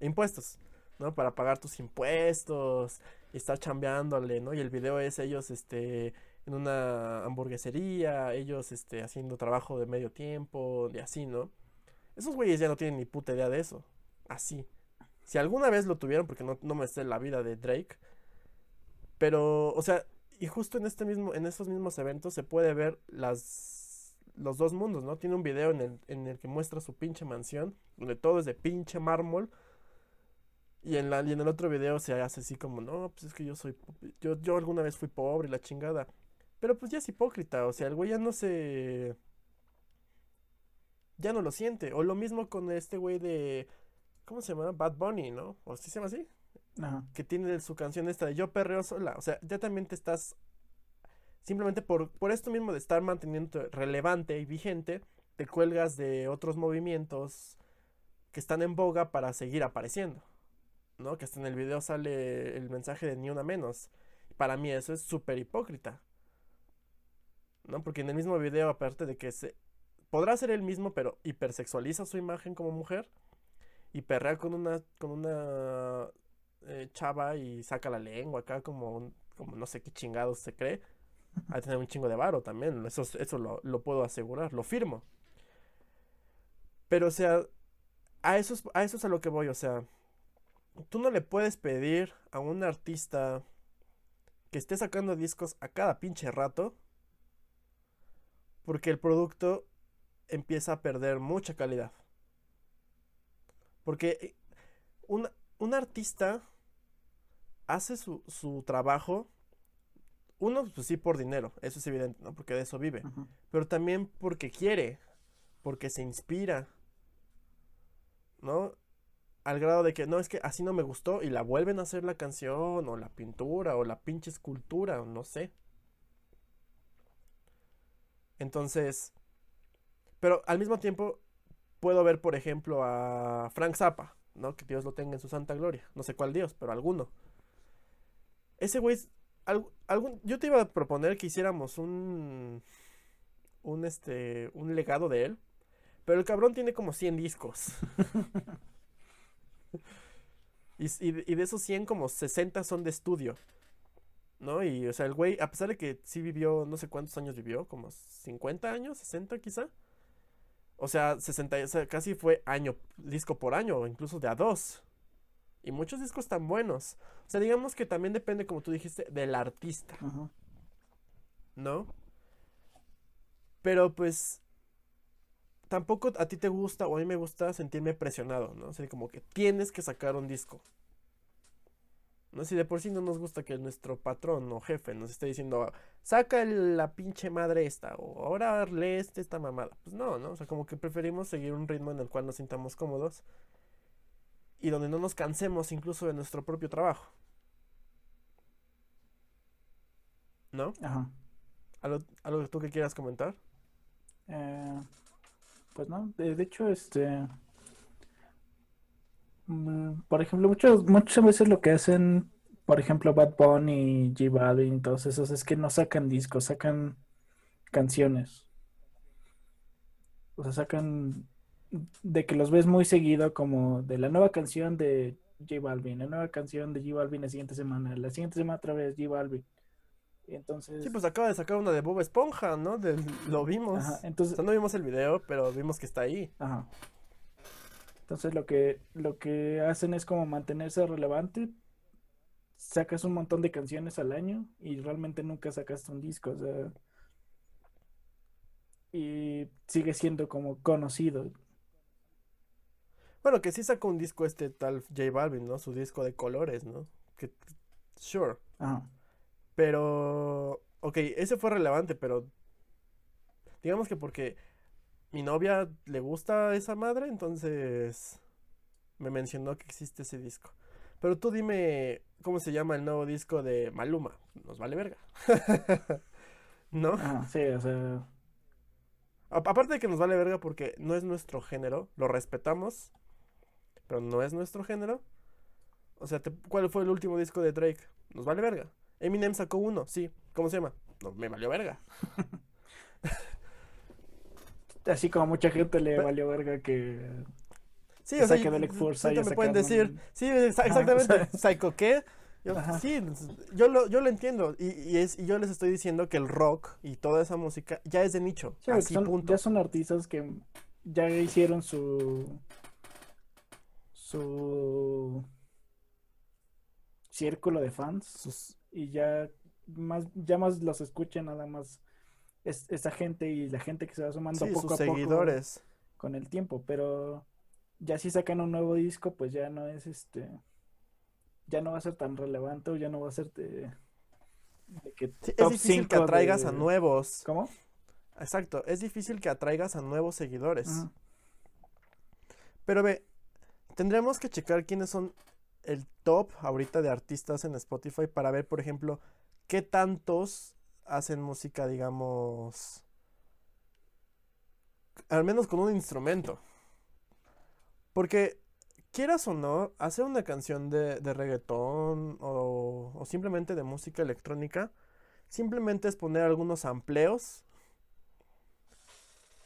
A: Impuestos, ¿no? Para pagar tus impuestos y estar chambeándole, ¿no? Y el video es ellos, este, en una hamburguesería, ellos, este, haciendo trabajo de medio tiempo, y así, ¿no? Esos güeyes ya no tienen ni puta idea de eso. Así. Si alguna vez lo tuvieron, porque no, no me sé la vida de Drake, pero, o sea, y justo en este mismo, en estos mismos eventos se puede ver las, los dos mundos, ¿no? Tiene un video en el, en el que muestra su pinche mansión, donde todo es de pinche mármol, y en la, y en el otro video se hace así como, no, pues es que yo soy, yo, yo alguna vez fui pobre y la chingada. Pero pues ya es hipócrita, o sea, el güey ya no se, ya no lo siente. O lo mismo con este güey de, ¿cómo se llama? Bad Bunny, ¿no? ¿O sí se llama así?
B: Ajá.
A: que tiene su canción esta de Yo perreo sola. O sea, ya también te estás. Simplemente por, por esto mismo de estar manteniendo relevante y vigente, te cuelgas de otros movimientos que están en boga para seguir apareciendo. ¿No? Que hasta en el video sale el mensaje de ni una menos. Para mí eso es súper hipócrita. ¿No? Porque en el mismo video, aparte de que se. Podrá ser el mismo, pero hipersexualiza su imagen como mujer. Y perrea con una. con una eh, chava y saca la lengua acá como, como no sé qué chingados se cree. De tener un chingo de varo también. Eso, es- eso lo, lo puedo asegurar, lo firmo. Pero, o sea, a eso, es, a eso es a lo que voy. O sea, tú no le puedes pedir a un artista que esté sacando discos a cada pinche rato. Porque el producto empieza a perder mucha calidad. Porque un, un artista hace su, su trabajo, uno, pues sí, por dinero, eso es evidente, ¿no? Porque de eso vive, pero también porque quiere, porque se inspira, ¿no? Al grado de que, no, es que así no me gustó y la vuelven a hacer la canción, o la pintura, o la pinche escultura, o no sé. Entonces, pero al mismo tiempo puedo ver, por ejemplo, a Frank Zappa, ¿no? Que Dios lo tenga en su santa gloria. No sé cuál Dios, pero alguno. Ese güey, es- al- algún, yo te iba a proponer que hiciéramos un, un, este, un legado de él, pero el cabrón tiene como 100 discos. Y, y de esos 100, como 60 son de estudio. ¿No? Y, o sea, el güey, a pesar de que sí vivió, no sé cuántos años vivió, como 50 años, 60 quizá. O sea, 60, o sea, casi fue año, disco por año, o incluso de a dos. Y muchos discos tan buenos. O sea, digamos que también depende, como tú dijiste, del artista. ¿no? Pero pues, tampoco a ti te gusta o a mí me gusta sentirme presionado, ¿no? O sea, como que tienes que sacar un disco. No si de por sí no nos gusta que nuestro patrón o jefe nos esté diciendo, saca la pinche madre esta, o ahora lees esta mamada. Pues no, ¿no? O sea, como que preferimos seguir un ritmo en el cual nos sintamos cómodos y donde no nos cansemos incluso de nuestro propio trabajo. ¿No?
B: Ajá.
A: ¿Algo, algo que tú que quieras comentar?
B: Eh, pues no, de, de hecho, este, por ejemplo, muchos, muchas veces lo que hacen, por ejemplo, Bad Bunny, J Balvin, todos esos, es que no sacan discos, sacan canciones. O sea, sacan de que los ves muy seguido como de la nueva canción de J Balvin, la nueva canción de J Balvin la siguiente semana, la siguiente semana otra vez J Balvin. Entonces,
A: Sí, pues acaba de sacar una de Bob Esponja, ¿no? Lo vimos.
B: ajá,
A: O
B: entonces,
A: sea, no vimos el video, pero vimos que está ahí.
B: ajá. Entonces lo que lo que hacen es como mantenerse relevante. Sacas un montón de canciones al año y realmente nunca sacaste un disco, o sea, y sigue siendo como conocido.
A: Bueno, que sí sacó un disco este tal J Balvin, ¿no? Su disco de colores, ¿no? Que, sure.
B: Ajá.
A: Pero, ok, ese fue relevante, pero digamos que porque mi novia le gusta esa madre, entonces me mencionó que existe ese disco. Pero tú dime cómo se llama el nuevo disco de Maluma. Nos vale verga. ¿No?
B: Ajá, sí, o sea,
A: A- Aparte de que nos vale verga porque no es nuestro género, lo respetamos, pero no es nuestro género. O sea, ¿cuál fue el último disco de Drake? Nos vale verga. Eminem sacó uno, sí. ¿Cómo se llama? No, me valió verga.
B: así como mucha gente le valió verga que
A: Sí,
B: Que
A: o sea, y-
B: Furs
A: ahorita
B: haya
A: me pueden decir,
B: un-
A: sí, exa- exactamente, ¿Psycho qué? Yo, sí, yo lo, yo lo entiendo. Y, y es, y yo les estoy diciendo que el rock y toda esa música ya es de nicho.
B: Sí,
A: así,
B: son-
A: punto.
B: ya son artistas que ya hicieron su su círculo de fans
A: Sus-
B: y ya más ya más los escuchan nada más es, esa gente y la gente que se va sumando
A: sí,
B: poco
A: sus
B: a poco
A: seguidores.
B: con el tiempo, pero ya si sacan un nuevo disco, pues ya no es este ya no va a ser tan relevante o ya no va a ser de, de que
A: Sí, es difícil que
B: 5
A: atraigas a nuevos.
B: ¿Cómo?
A: Exacto, es difícil que atraigas a nuevos seguidores. Pero ve, tendríamos que checar quiénes son el top ahorita de artistas en Spotify para ver, por ejemplo, qué tantos hacen música, digamos, al menos con un instrumento. Porque, quieras o no, hacer una canción de, de reggaetón o, o simplemente de música electrónica, simplemente es poner algunos amplios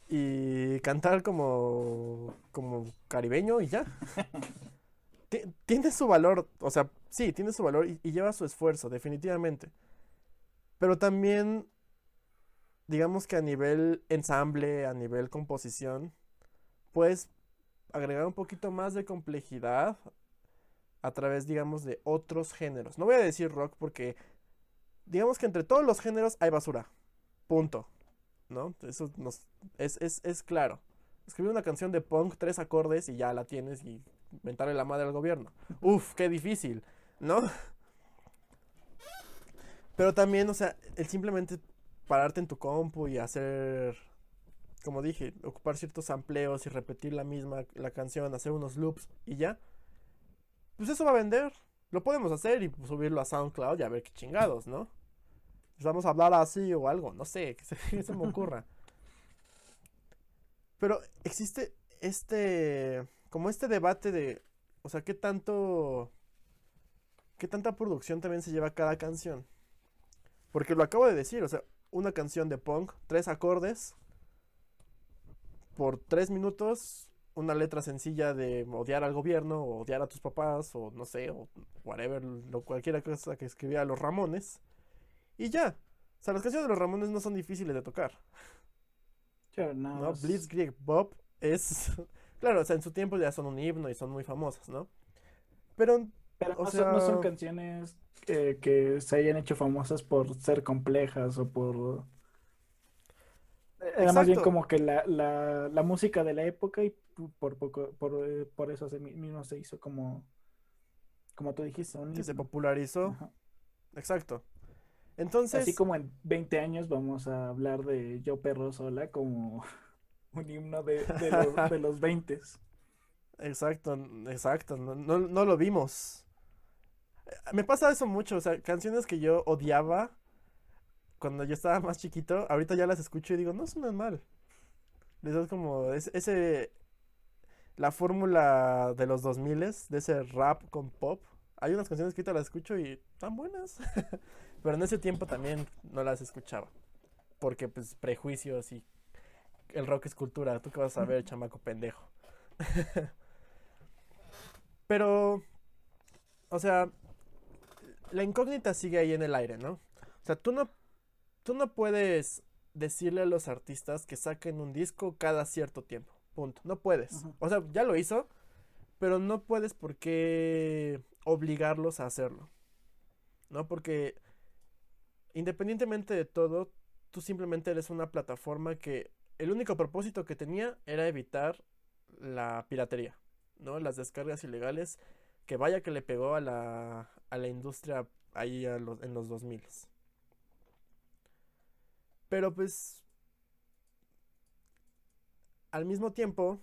A: y cantar como, como caribeño y ya. Ti- Tiene su valor, o sea, sí, tiene su valor y, y lleva su esfuerzo, definitivamente. Pero también, digamos que a nivel ensamble, a nivel composición, puedes agregar un poquito más de complejidad a través, digamos, de otros géneros. No voy a decir rock porque, digamos que entre todos los géneros hay basura. Punto. ¿No? Eso nos, es, es, es claro. Escribir una canción de punk, tres acordes y ya la tienes y mentarle la madre al gobierno. Uf, qué difícil, ¿no? Pero también, o sea, el simplemente pararte en tu compu y hacer, como dije, ocupar ciertos amplios y repetir la misma, la canción, hacer unos loops y ya, pues eso va a vender. Lo podemos hacer y subirlo a SoundCloud y a ver qué chingados, ¿no? Pues vamos a hablar así o algo, no sé, que se me ocurra. Pero existe este, como este debate de, o sea, qué tanto, qué tanta producción también se lleva cada canción. Porque lo acabo de decir, o sea, una canción de punk, tres acordes, por tres minutos, una letra sencilla de odiar al gobierno, o odiar a tus papás, o no sé, o whatever, lo, cualquier cosa que escribía los Ramones, y ya. O sea, las canciones de los Ramones no son difíciles de tocar.
B: Sure,
A: ¿no? Blitzkrieg Bob es, claro, o sea, en su tiempo ya son un himno y son muy famosas, ¿no? Pero,
B: Pero
A: o
B: no, son, no son
A: sea-
B: canciones eh, que se hayan hecho famosas por ser complejas o por... Era más bien como que la, la, la música de la época y por poco, por, eh, por eso se mi- mismo se hizo como, como tú dijiste, un
A: que se popularizó,
B: Ajá.
A: exacto. Entonces,
B: Así como en 20 años vamos a hablar de Yo Perro Sola como un himno de, de los, de los 20
A: exacto, exacto, no, no, no lo vimos. Me pasa eso mucho, o sea, canciones que yo odiaba cuando yo estaba más chiquito, ahorita ya las escucho y digo, no suenan mal. Les das como es- ese, la fórmula de los 2000 de ese rap con pop. Hay unas canciones que ahorita las escucho y están buenas. Pero en ese tiempo también no las escuchaba. Porque pues prejuicios y el rock es cultura. ¿Tú qué vas a ver, chamaco pendejo? Pero o sea, la incógnita sigue ahí en el aire, ¿no? O sea, tú no, tú no puedes decirle a los artistas que saquen un disco cada cierto tiempo. Punto. No puedes. O sea, ya lo hizo, pero no puedes por qué obligarlos a hacerlo. ¿No? Porque independientemente de todo, tú simplemente eres una plataforma que el único propósito que tenía era evitar la piratería, ¿no? Las descargas ilegales, que vaya que le pegó a la, a la industria ahí a los- en los 2000. Pero pues, al mismo tiempo,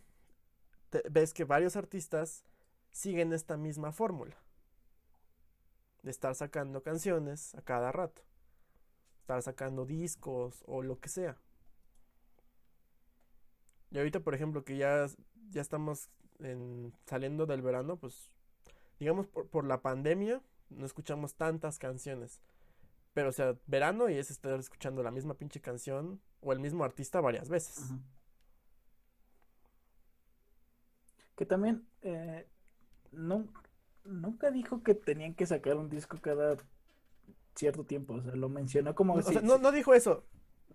A: ves que varios artistas siguen esta misma fórmula de estar sacando canciones a cada rato, estar sacando discos o lo que sea. Y ahorita, por ejemplo, que ya, ya estamos en- saliendo del verano, pues digamos por, por la pandemia no escuchamos tantas canciones. Pero o sea, verano y es estar escuchando la misma pinche canción o el mismo artista varias veces.
B: Que también eh, no, nunca dijo que tenían que sacar un disco cada cierto tiempo. O sea, lo mencionó como
A: O
B: si-
A: sea, no, no dijo eso,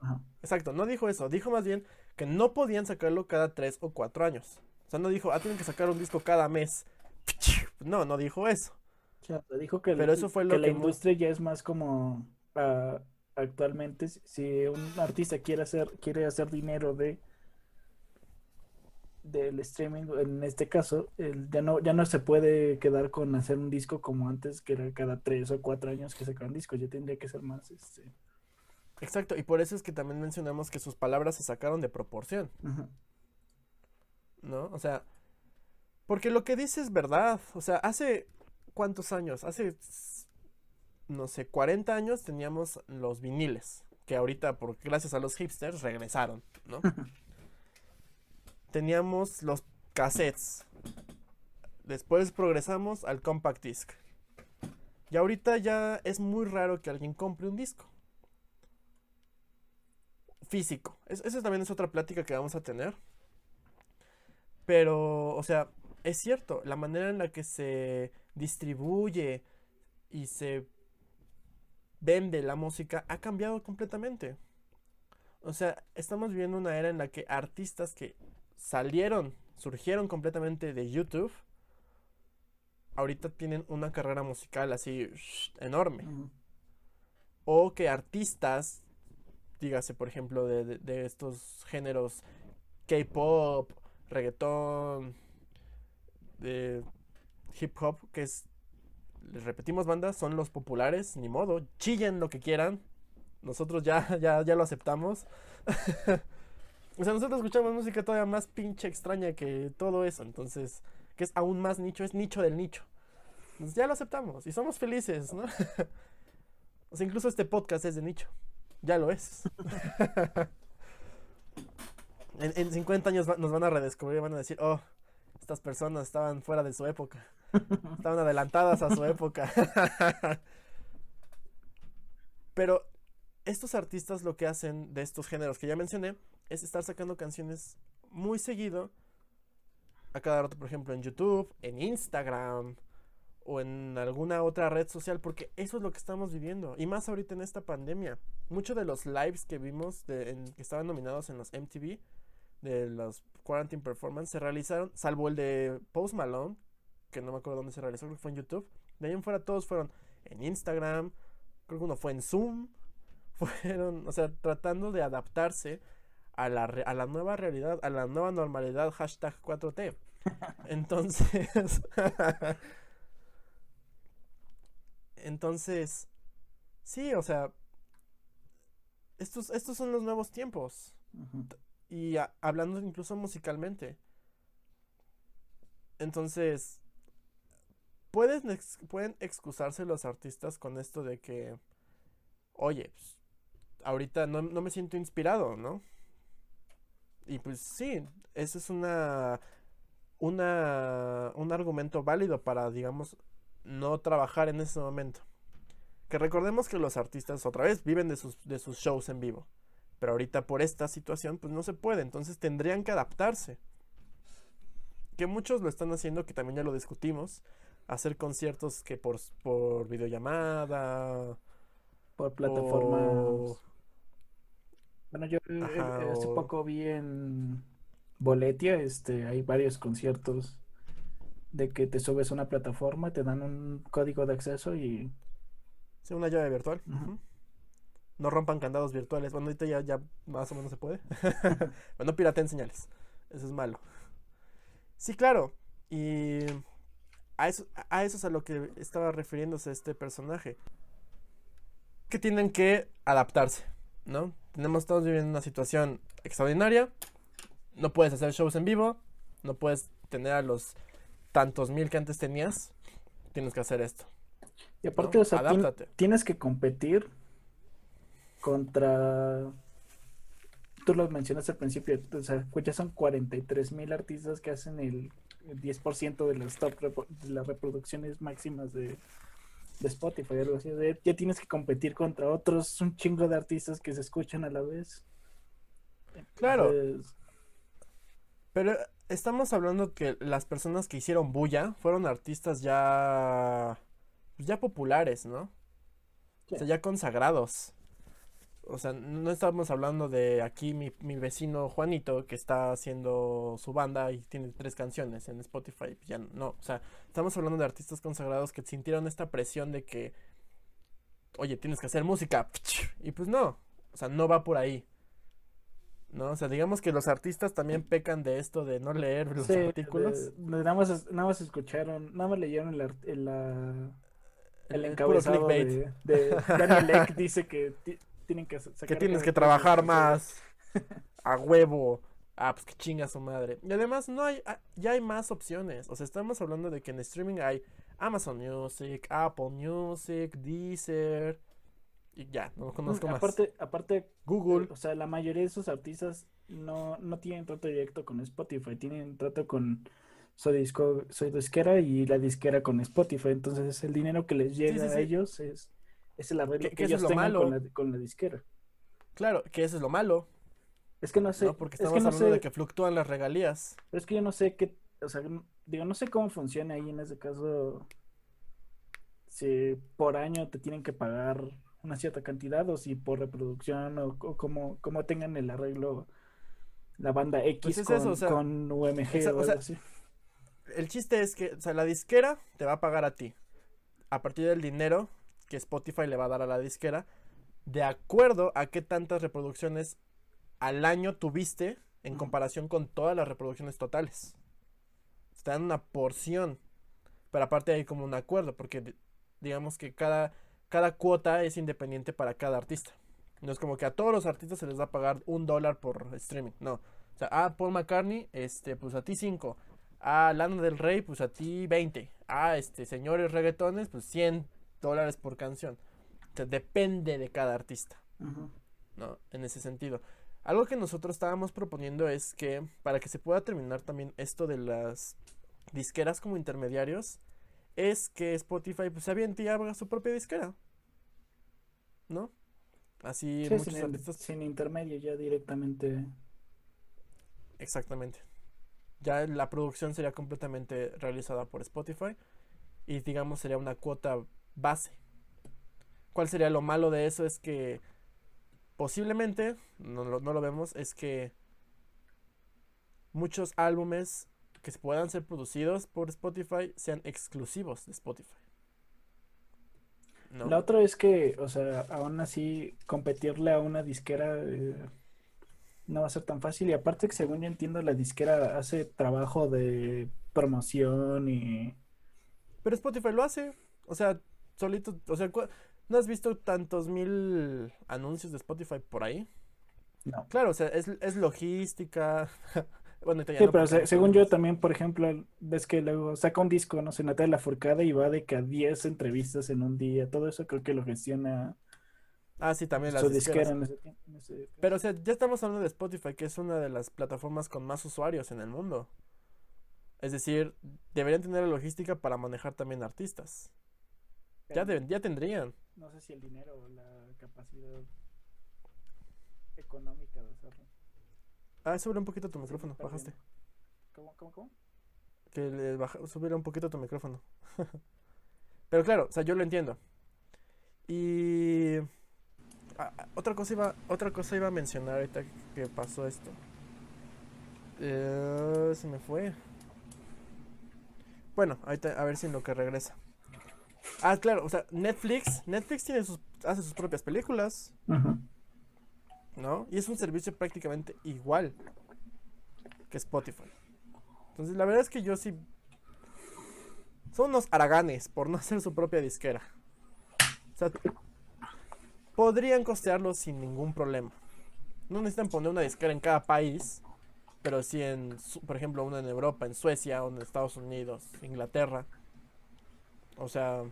B: Ajá.
A: exacto, no dijo eso. Dijo más bien que no podían sacarlo cada tres o cuatro años. O sea, no dijo, ah, tienen que sacar un disco cada mes. No, no dijo eso.
B: Dijo que, el-
A: Pero eso fue lo
B: que la
A: que mu-
B: industria ya es más como ah, actualmente si- un artista quiere hacer quiere hacer dinero de del streaming en este caso el- ya no ya no se puede quedar con hacer un disco como antes que era cada tres o cuatro años que sacaban discos ya tendría que ser más este
A: Exacto, y por eso es que también mencionamos que sus palabras se sacaron de proporción. ¿no? O sea, porque lo que dice es verdad. O sea, hace cuántos años, hace, no sé, 40 años teníamos los viniles, que ahorita, por, gracias a los hipsters, regresaron, ¿no? Teníamos los cassettes. Después progresamos al compact disc. Y ahorita ya es muy raro que alguien compre un disco. Físico. Es- eso también es otra plática que vamos a tener. Pero, o sea, es cierto, la manera en la que se distribuye y se vende la música ha cambiado completamente. O sea, estamos viviendo una era en la que artistas que salieron, surgieron completamente de YouTube, ahorita tienen una carrera musical así enorme. O que artistas, dígase por ejemplo de, de- de estos géneros K-pop, reggaetón, de hip hop, que es, les repetimos bandas, son los populares, ni modo, chillen lo que quieran, nosotros ya, ya, ya lo aceptamos. o sea, nosotros escuchamos música todavía más pinche extraña que todo eso, entonces, que es aún más nicho, es nicho del nicho. Entonces, ya lo aceptamos y somos felices, ¿no? O sea, incluso este podcast es de nicho. Ya lo es. en, en 50 años nos van a redescubrir van a decir, oh, estas personas estaban fuera de su época. Estaban adelantadas a su época. Pero estos artistas lo que hacen de estos géneros que ya mencioné es estar sacando canciones muy seguido. A cada rato, por ejemplo, en YouTube, en Instagram o en alguna otra red social, porque eso es lo que estamos viviendo. Y más ahorita en esta pandemia. Muchos de los lives que vimos, de, en- que estaban nominados en los MTV, de los Quarantine Performance, se realizaron, salvo el de Post Malone, que no me acuerdo dónde se realizó, creo que fue en YouTube. De ahí en fuera todos fueron en Instagram, creo que uno fue en Zoom. Fueron, o sea, tratando de adaptarse a la, re- a la nueva realidad, a la nueva normalidad, hashtag 4T. Entonces, entonces, sí, o sea, estos, estos son los nuevos tiempos. Y hablando incluso musicalmente. Entonces, pueden, pueden excusarse los artistas con esto de que, oye, pues, ahorita no, no me siento inspirado, ¿no? Y pues sí, ese es una, una, un argumento válido para, digamos, no trabajar en ese momento. Que recordemos que los artistas otra vez viven de sus, de sus shows en vivo. Pero ahorita por esta situación pues no se puede, entonces tendrían que adaptarse. Que muchos lo están haciendo, que también ya lo discutimos, hacer conciertos que por, por videollamada.
B: Por plataformas.
A: o-
B: Bueno, yo eh,
A: Ajá,
B: eh, hace
A: o-
B: poco vi en Boletia, este, hay varios conciertos de que te subes a una plataforma, te dan un código de acceso y
A: Sí, una llave virtual. No rompan candados virtuales. Bueno, ahorita ya, ya más o menos se puede. Pero no pirateen señales. Eso es malo. Sí, claro. Y a eso, a eso es a lo que estaba refiriéndose este personaje. Que tienen que adaptarse, ¿no? Tenemos todos viviendo una situación extraordinaria. No puedes hacer shows en vivo. No puedes tener a los tantos mil que antes tenías. Tienes que hacer esto.
B: y aparte,
A: ¿no?
B: o sea,
A: Adáptate.
B: tienes que competir contra, tú lo mencionaste al principio, o sea, pues ya son 43 mil artistas que hacen el, el 10% de las top repo- de las reproducciones máximas de, de Spotify, algo así. Sea, ya tienes que competir contra otros, un chingo de artistas que se escuchan a la vez.
A: Claro. Pero estamos hablando que las personas que hicieron bulla fueron artistas ya, ya populares, ¿no? O sea, ya consagrados. O sea, no estamos hablando de aquí mi, mi vecino Juanito que está haciendo su banda y tiene tres canciones en Spotify. Ya no, o sea, estamos hablando de artistas consagrados que sintieron esta presión de que, oye, tienes que hacer música. Y pues no, o sea, no va por ahí. ¿No? O sea, digamos que los artistas también pecan de esto de no leer los
B: sí,
A: artículos.
B: de- de nada más, nada más escucharon, nada más leyeron el, el, la- el
A: el
B: encabezado de, de Daniel Ek dice que tienen que
A: tienes que trabajar más a huevo. Ah, pues que chinga su madre. Y además no hay, ah, ya hay más opciones. O sea, estamos hablando de que en streaming hay Amazon Music, Apple Music, Deezer y ya, no conozco
B: Mm,
A: más.
B: Aparte, aparte,
A: Google.
B: o sea, la mayoría de esos artistas no, no tienen trato directo con Spotify, tienen trato con su disco, su disquera y la disquera con Spotify. Entonces, el dinero que les llega
A: sí,
B: a
A: sí.
B: ellos es, es el arreglo
A: Que-
B: que,
A: que eso
B: ellos
A: es lo
B: tengan con
A: malo.
B: la, con la disquera.
A: Claro, que eso es lo malo,
B: Es que no sé,
A: ¿no? Porque
B: es
A: estamos
B: que no
A: hablando
B: sé,
A: de que fluctúan las regalías.
B: es que yo no sé qué, o sea, digo, no sé cómo funciona ahí en ese caso, si por año te tienen que pagar una cierta cantidad o si por reproducción o, o como, como tengan el arreglo la banda X
A: Pues es
B: con,
A: eso, o sea,
B: con UMG
A: esa-
B: o
A: sea,
B: algo así.
A: El chiste es que, o sea, la disquera te va a pagar a ti. A partir del dinero que Spotify le va a dar a la disquera, de acuerdo a qué tantas reproducciones al año tuviste en comparación con todas las reproducciones totales. Te dan una porción. Pero aparte hay como un acuerdo, porque di- digamos que cada, cada cuota es independiente para cada artista. No es como que a todos los artistas se les va a pagar un dólar por streaming. No. O sea, a Paul McCartney, este, pues a ti 5. A Lana del Rey, pues a ti 20. A este, señores reggaetones, pues 100 dólares por canción. O sea, depende de cada artista. ¿no? En ese sentido. Algo que nosotros estábamos proponiendo es que para que se pueda terminar también esto de las disqueras como intermediarios, es que Spotify pues se aviente y haga su propia disquera. ¿No? Así
B: Sí,
A: muchos
B: sin,
A: artistas.
B: sin intermedio ya directamente.
A: Exactamente. Ya la producción sería completamente realizada por Spotify y digamos sería una cuota base. ¿Cuál sería lo malo de eso? Es que posiblemente, no, lo- no lo vemos, es que muchos álbumes que se puedan ser producidos por Spotify sean exclusivos de Spotify. ¿No?
B: La otra es que, o sea, aún así competirle a una disquera eh, no va a ser tan fácil. Y aparte que según yo entiendo, la disquera hace trabajo de promoción y...
A: Pero Spotify lo hace. O sea, solito. O sea, ¿no has visto tantos mil anuncios de Spotify por ahí?
B: No.
A: Claro, o sea, es, es logística. bueno,
B: Sí, pero se- según yo también, por ejemplo, ves que luego saca un disco, no sé, Natalia Lafourcade y va de que a 10 entrevistas en un día. Todo eso creo que lo gestiona
A: Ah, sí, también las
B: disquera en ese en ese.
A: Pero, o sea, ya estamos hablando de Spotify, que es una de las plataformas con más usuarios en el mundo. Es decir, deberían tener la logística para manejar también artistas. Ya, ya tendrían.
B: No sé si el dinero o la capacidad económica de hacerlo.
A: Ah, sube un poquito tu micrófono, bajaste.
B: ¿Cómo, cómo, cómo?
A: que le baja, subiera un poquito tu micrófono. Pero claro, o sea, yo lo entiendo. Y ah, ah, otra cosa iba, otra cosa iba a mencionar ahorita que pasó esto. Eh, se me fue. Bueno, ahorita a ver si en lo que regresa. Ah, claro, o sea, Netflix, Netflix tiene sus, hace sus propias películas,
B: Ajá.
A: ¿no? Y es un servicio prácticamente igual que Spotify. Entonces, la verdad es que yo sí. Son unos haraganes por no hacer su propia disquera. O sea, podrían costearlo sin ningún problema. No necesitan poner una disquera en cada país, pero sí en, por ejemplo, una en Europa, en Suecia, o en Estados Unidos, Inglaterra. O sea,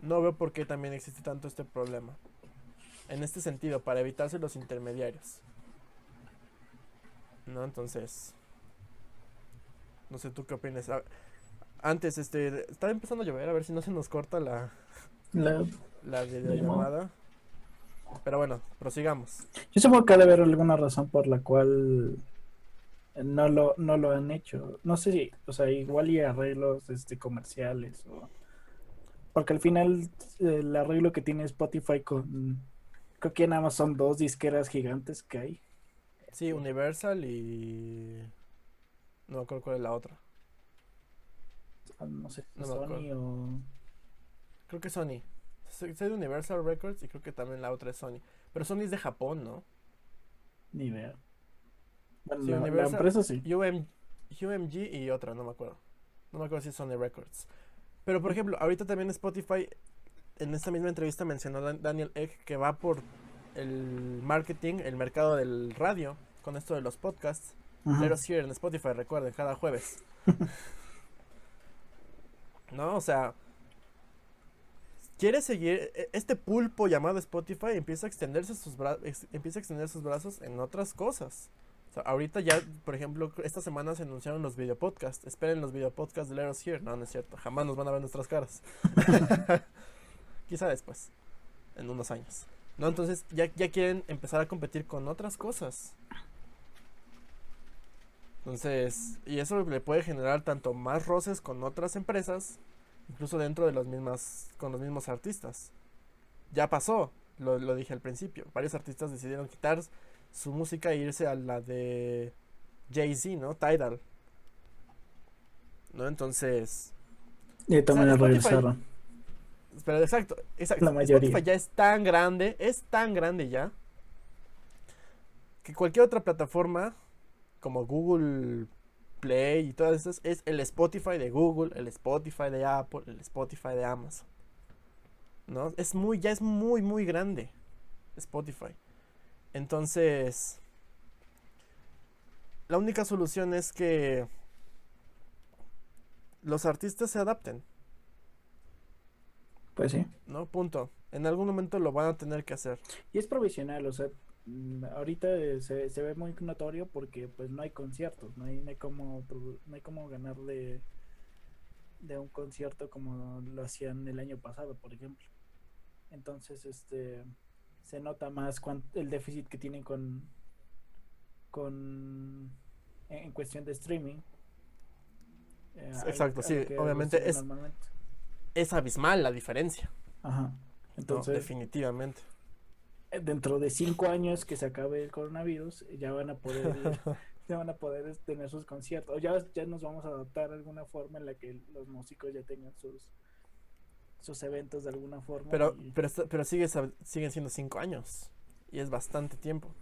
A: no veo por qué también existe tanto este problema. En este sentido, para evitarse los intermediarios. ¿No? Entonces. No sé tú qué opinas. A- Antes, este. Estaba empezando a llover, a ver si no se nos corta la,
B: La-
A: la videollamada. Pero bueno, prosigamos.
B: Yo supongo que ha de haber alguna razón por la cual no lo, no lo han hecho. No sé si, o sea, igual y arreglos este, comerciales. O... Porque al final el arreglo que tiene Spotify con... Creo que nada más son dos disqueras gigantes que hay.
A: Sí, Universal y. No me acuerdo cuál es la otra.
B: Ah, No sé,
A: No
B: Sony o...
A: Creo que Sony. Sé de Universal Records y creo que también la otra es Sony. Pero Sony es de Japón, ¿no?
B: Ni idea. Bueno,
A: Sí,
B: la, empresa sí.
A: UM, UMG y otra, no me acuerdo. No me acuerdo si es Sony Records. Pero por ejemplo, ahorita también Spotify, en esta misma entrevista mencionó Dan- Daniel Egg que va por el marketing, el mercado del radio, con esto de los podcasts. Us Hear en Spotify, recuerden, cada jueves. ¿No? O sea, quiere seguir e- este pulpo llamado Spotify empieza a extenderse sus bra- empieza a extender sus brazos en otras cosas. O sea, ahorita ya, por ejemplo, esta semana se anunciaron los videopodcasts. Esperen los videopodcasts de Let Us Hear. No, no es cierto. Jamás nos van a ver nuestras caras. Quizá después. En unos años. ¿No? Entonces ya, ya quieren empezar a competir con otras cosas. Entonces, y eso le puede generar tanto más roces con otras empresas, incluso dentro de los mismas, con los mismos artistas. Ya pasó, lo, lo dije al principio. Varios artistas decidieron quitar su música e irse a la de Jay-Z, ¿no? Tidal. ¿No? Entonces,
B: Y también
A: O sea,
B: regresaron.
A: pero exacto, exacto.
B: La mayoría.
A: Spotify ya es tan grande, es tan grande ya, que cualquier otra plataforma, como Google Play y todas esas, es el Spotify de Google, el Spotify de Apple, el Spotify de Amazon. ¿No? Es muy, ya es muy, muy grande Spotify. Entonces, la única solución es que los artistas se adapten.
B: Pues sí.
A: ¿no? Punto. En algún momento lo van a tener que hacer.
B: Y es provisional, o sea, mm, ahorita eh, se, se ve muy notorio porque pues no hay conciertos, no hay, no hay como no hay como ganar de, de un concierto como lo hacían el año pasado, por ejemplo. Entonces, este se nota más el déficit que tienen con con en, cuestión de streaming. eh,
A: Exacto,
B: al
A: sí, obviamente es-. Es abismal la diferencia.
B: Ajá.
A: ¿no?
B: Entonces,
A: definitivamente.
B: eh, dentro de cinco años que se acabe el coronavirus, ya van a poder, ya van a poder tener sus conciertos. O ya, ya nos vamos a adaptar a alguna forma en la que los músicos ya tengan sus sus eventos de alguna forma.
A: Pero,
B: y-
A: pero, pero sigue, siguen siendo cinco años. Y es bastante tiempo.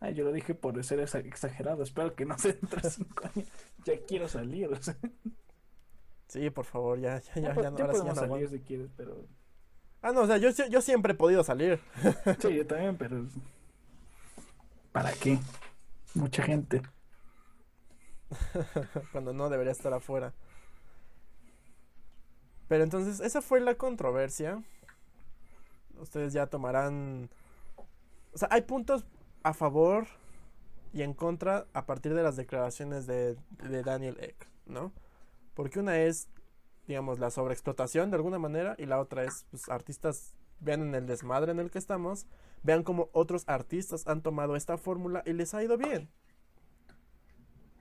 B: Ay, yo lo dije por ser exa- exagerado. Espero que no sea dentro de cinco años. Ya quiero salir. O sea,
A: Sí, por favor, ya, ya, ya,
B: ya,
A: ya, no-
B: ya
A: ahora sí ya no
B: salir
A: aguanto.
B: si quieres, pero
A: Ah, no, o sea, yo, yo siempre he podido salir.
B: sí, yo también, pero ¿para qué? Mucha gente.
A: cuando no debería estar afuera. Pero entonces, esa fue la controversia. Ustedes ya tomarán... O sea, hay puntos a favor y en contra a partir de las declaraciones de, de Daniel Eck, ¿no? Porque una es, digamos, la sobreexplotación de alguna manera y la otra es, pues, artistas vean en el desmadre en el que estamos, vean cómo otros artistas han tomado esta fórmula y les ha ido bien.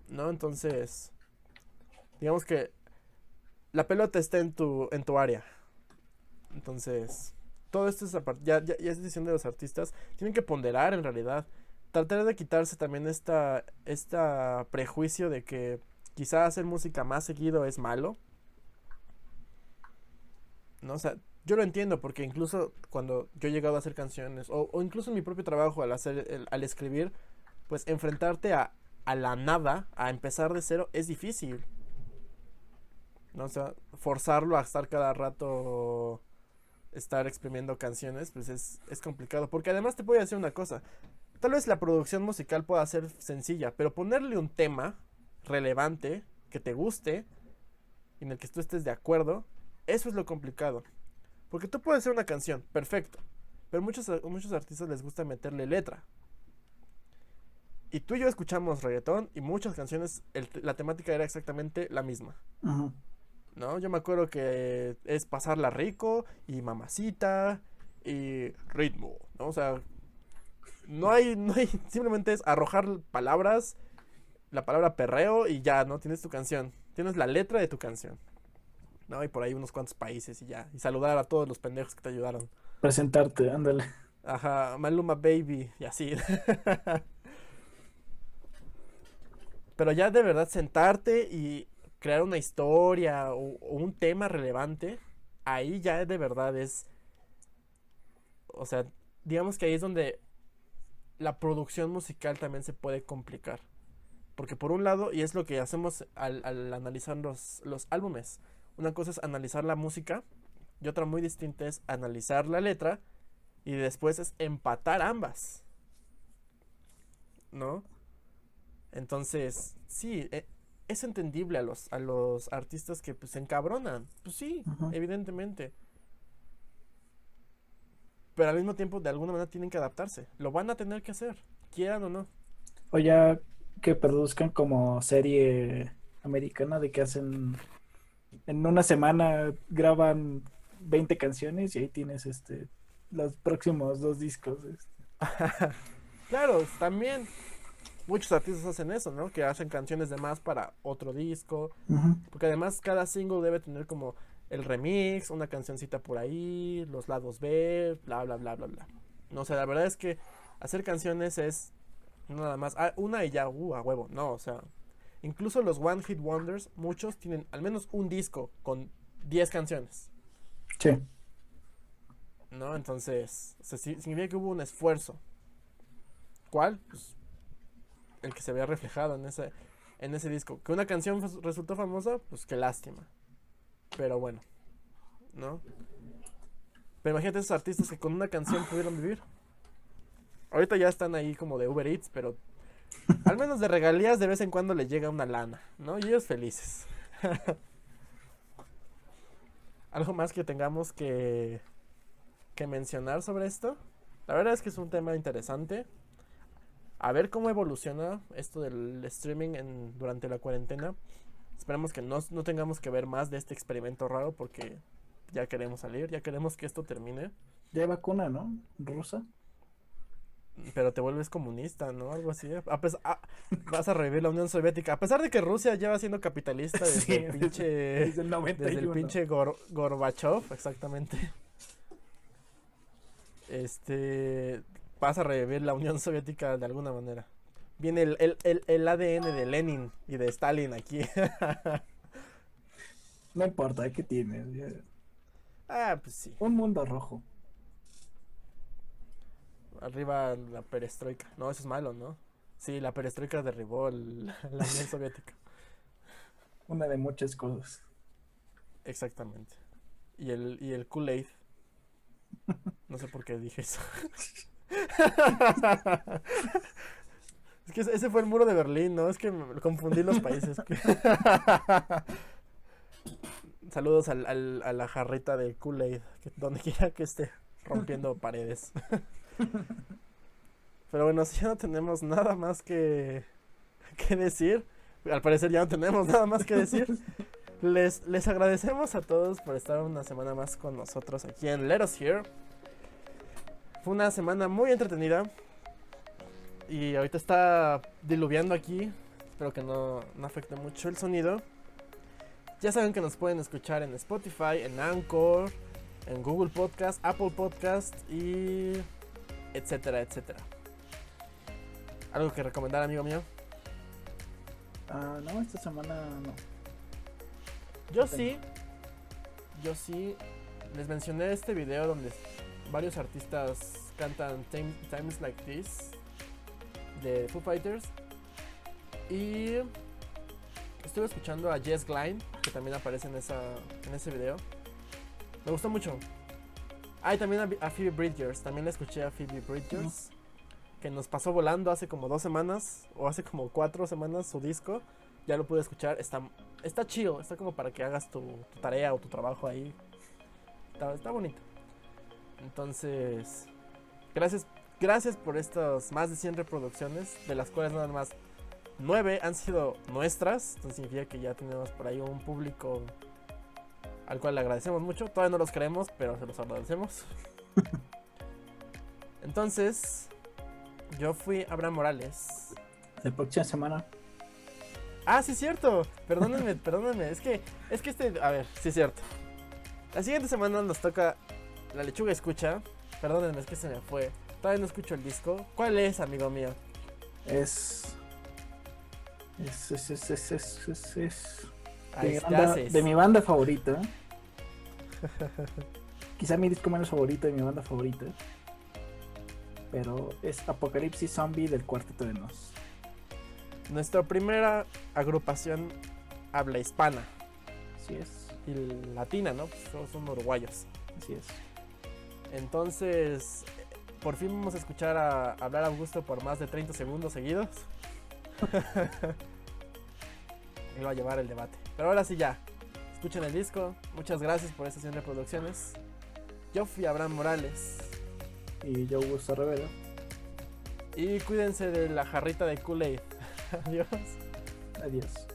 A: ¿No? Entonces, digamos que la pelota está en tu, en tu área. Entonces, todo esto es, ya, ya, ya es decisión de los artistas. Tienen que ponderar en realidad. Tratar de quitarse también esta, esta prejuicio de que quizá hacer música más seguido es malo. ¿No? O sea, yo lo entiendo porque incluso cuando yo he llegado a hacer canciones o, incluso en mi propio trabajo al hacer al escribir pues enfrentarte a, a la nada a empezar de cero es difícil no o sea forzarlo a estar cada rato estar exprimiendo canciones pues es, es complicado porque además te voy a decir una cosa tal vez la producción musical pueda ser sencilla pero ponerle un tema relevante que te guste en el que tú estés de acuerdo eso es lo complicado porque tú puedes hacer una canción, perfecto. Pero muchos, muchos artistas les gusta meterle letra. Y tú y yo escuchamos reggaetón y muchas canciones, la temática era exactamente la misma. ¿No? Yo me acuerdo que es pasarla rico y mamacita y ritmo, ¿no? O sea, no hay, no hay, simplemente es arrojar palabras, la palabra perreo y ya, ¿no? Tienes tu canción, tienes la letra de tu canción. ¿no? Y por ahí unos cuantos países y ya. Y saludar a todos los pendejos que te ayudaron.
B: Presentarte, ándale.
A: Ajá, Maluma Baby y así. Pero ya de verdad sentarte y crear una historia o, un tema relevante, ahí ya de verdad es... O sea, digamos que ahí es donde la producción musical también se puede complicar. Porque por un lado, y es lo que hacemos al, al analizar los, álbumes, una cosa es analizar la música y otra muy distinta es analizar la letra y después es empatar ambas. ¿No? Entonces, sí, e, es entendible a los, a los artistas que pues, se encabronan. Pues sí, evidentemente. Pero al mismo tiempo, de alguna manera, tienen que adaptarse. Lo van a tener que hacer, quieran o no.
B: O ya que produzcan como serie americana de que hacen en una semana graban 20 canciones y ahí tienes este los próximos dos discos. Este.
A: claro, también muchos artistas hacen eso, ¿no? Que hacen canciones de más para otro disco. Porque además cada single debe tener como el remix, una cancioncita por ahí, los lados B, bla, bla, bla, bla, bla. No, o sea, la verdad es que hacer canciones es nada más, ah, una y ya, uh, a huevo, no, o sea, Incluso los One Hit Wonders, muchos tienen al menos un disco con 10 canciones.
B: Sí.
A: ¿No? Entonces, significa que hubo un esfuerzo. ¿Cuál? Pues el que se vea reflejado en ese, en ese disco. Que una canción resultó famosa, pues qué lástima. Pero bueno, ¿no? Pero imagínate esos artistas que con una canción pudieron vivir. Ahorita ya están ahí como de Uber Eats, pero al menos de regalías de vez en cuando le llega una lana, ¿no? Y ellos felices. ¿Algo más que tengamos que, que mencionar sobre esto? La verdad es que es un tema interesante. A ver cómo evoluciona esto del streaming en, durante la cuarentena. Esperemos que no, no tengamos que ver más de este experimento raro porque ya queremos salir, ya queremos que esto termine.
B: Ya hay vacuna, ¿no? Rusa
A: pero te vuelves comunista, ¿no? Algo así. vas a revivir la Unión Soviética. A pesar de que Rusia lleva siendo capitalista desde el pinche. Desde el, desde el pinche Gorbachev, exactamente. Este. Vas a revivir la Unión Soviética de alguna manera. Viene el, el, el ADN de Lenin y de Stalin aquí.
B: no importa, ¿qué tienes?
A: Ah, pues sí.
B: Un mundo rojo.
A: Arriba la perestroika. No, eso es malo, ¿no? Sí, la perestroika derribó la Unión Soviética.
B: Una de muchas cosas.
A: Exactamente. Y el, y el Kool-Aid. No sé por qué dije eso. es que ese fue el muro de Berlín, ¿no? Es que confundí los países. Saludos al, al, a la jarrita de Kool-Aid, donde quiera que esté rompiendo paredes. Pero bueno, si ya no tenemos nada más que, que decir, al parecer ya no tenemos nada más que decir. Les, les agradecemos a todos por estar una semana más con nosotros aquí en Let Us Here. Fue una semana muy entretenida. Y ahorita está diluviando aquí. Espero que no, no afecte mucho el sonido. Ya saben que nos pueden escuchar en Spotify, en Anchor, en Google Podcast, Apple Podcast y etcétera, etcétera. ¿Algo que recomendar, amigo mío?
B: Ah, no, esta semana no.
A: Yo sí. Yo sí. Les mencioné este video donde varios artistas cantan Time- Times Like This de Foo Fighters. Y estuve escuchando a Jess Glynne, que también aparece en, esa, en ese video. Me gustó mucho. Ah, y también a, Phoebe Bridgers. También la escuché a Phoebe Bridgers. Que nos pasó volando hace como dos semanas. O hace como cuatro semanas su disco. Ya lo pude escuchar. Está, está chido. Está como para que hagas tu, tarea o tu trabajo ahí. Está bonito. Entonces, gracias, gracias por estas más de 100 reproducciones. De las cuales nada más 9 han sido nuestras. Entonces significa que ya tenemos por ahí un público al cual le agradecemos mucho. Todavía no los queremos, pero se los agradecemos. Entonces, yo fui Abraham Morales.
B: La próxima semana.
A: Ah, sí es cierto. Perdónenme, perdónenme. Es que, es que este, a ver, sí es cierto. La siguiente semana nos toca La Lechuga Escucha. Perdónenme, es que se me fue. Todavía no escucho el disco. ¿Cuál es, amigo mío?
B: Es. Es. Es. Es. Es. es, es- es de, mi banda, de mi banda favorita. Quizá mi disco menos favorito de mi banda favorita. Pero es Apocalipsis Zombie del Cuarteto de Nos.
A: Nuestra primera agrupación habla hispana
B: Así es.
A: y latina, ¿no? Pues todos son uruguayos.
B: Así es.
A: Entonces, por fin vamos a escuchar a hablar a Augusto por más de 30 segundos seguidos. Él va a llevar el debate. Pero ahora sí ya. Escuchen el disco. Muchas gracias por esta sesión de producciones. Yo fui Abraham Morales.
B: Y yo, Augusto Rivera.
A: Y cuídense de la jarrita de Kool-Aid. Adiós.
B: Adiós.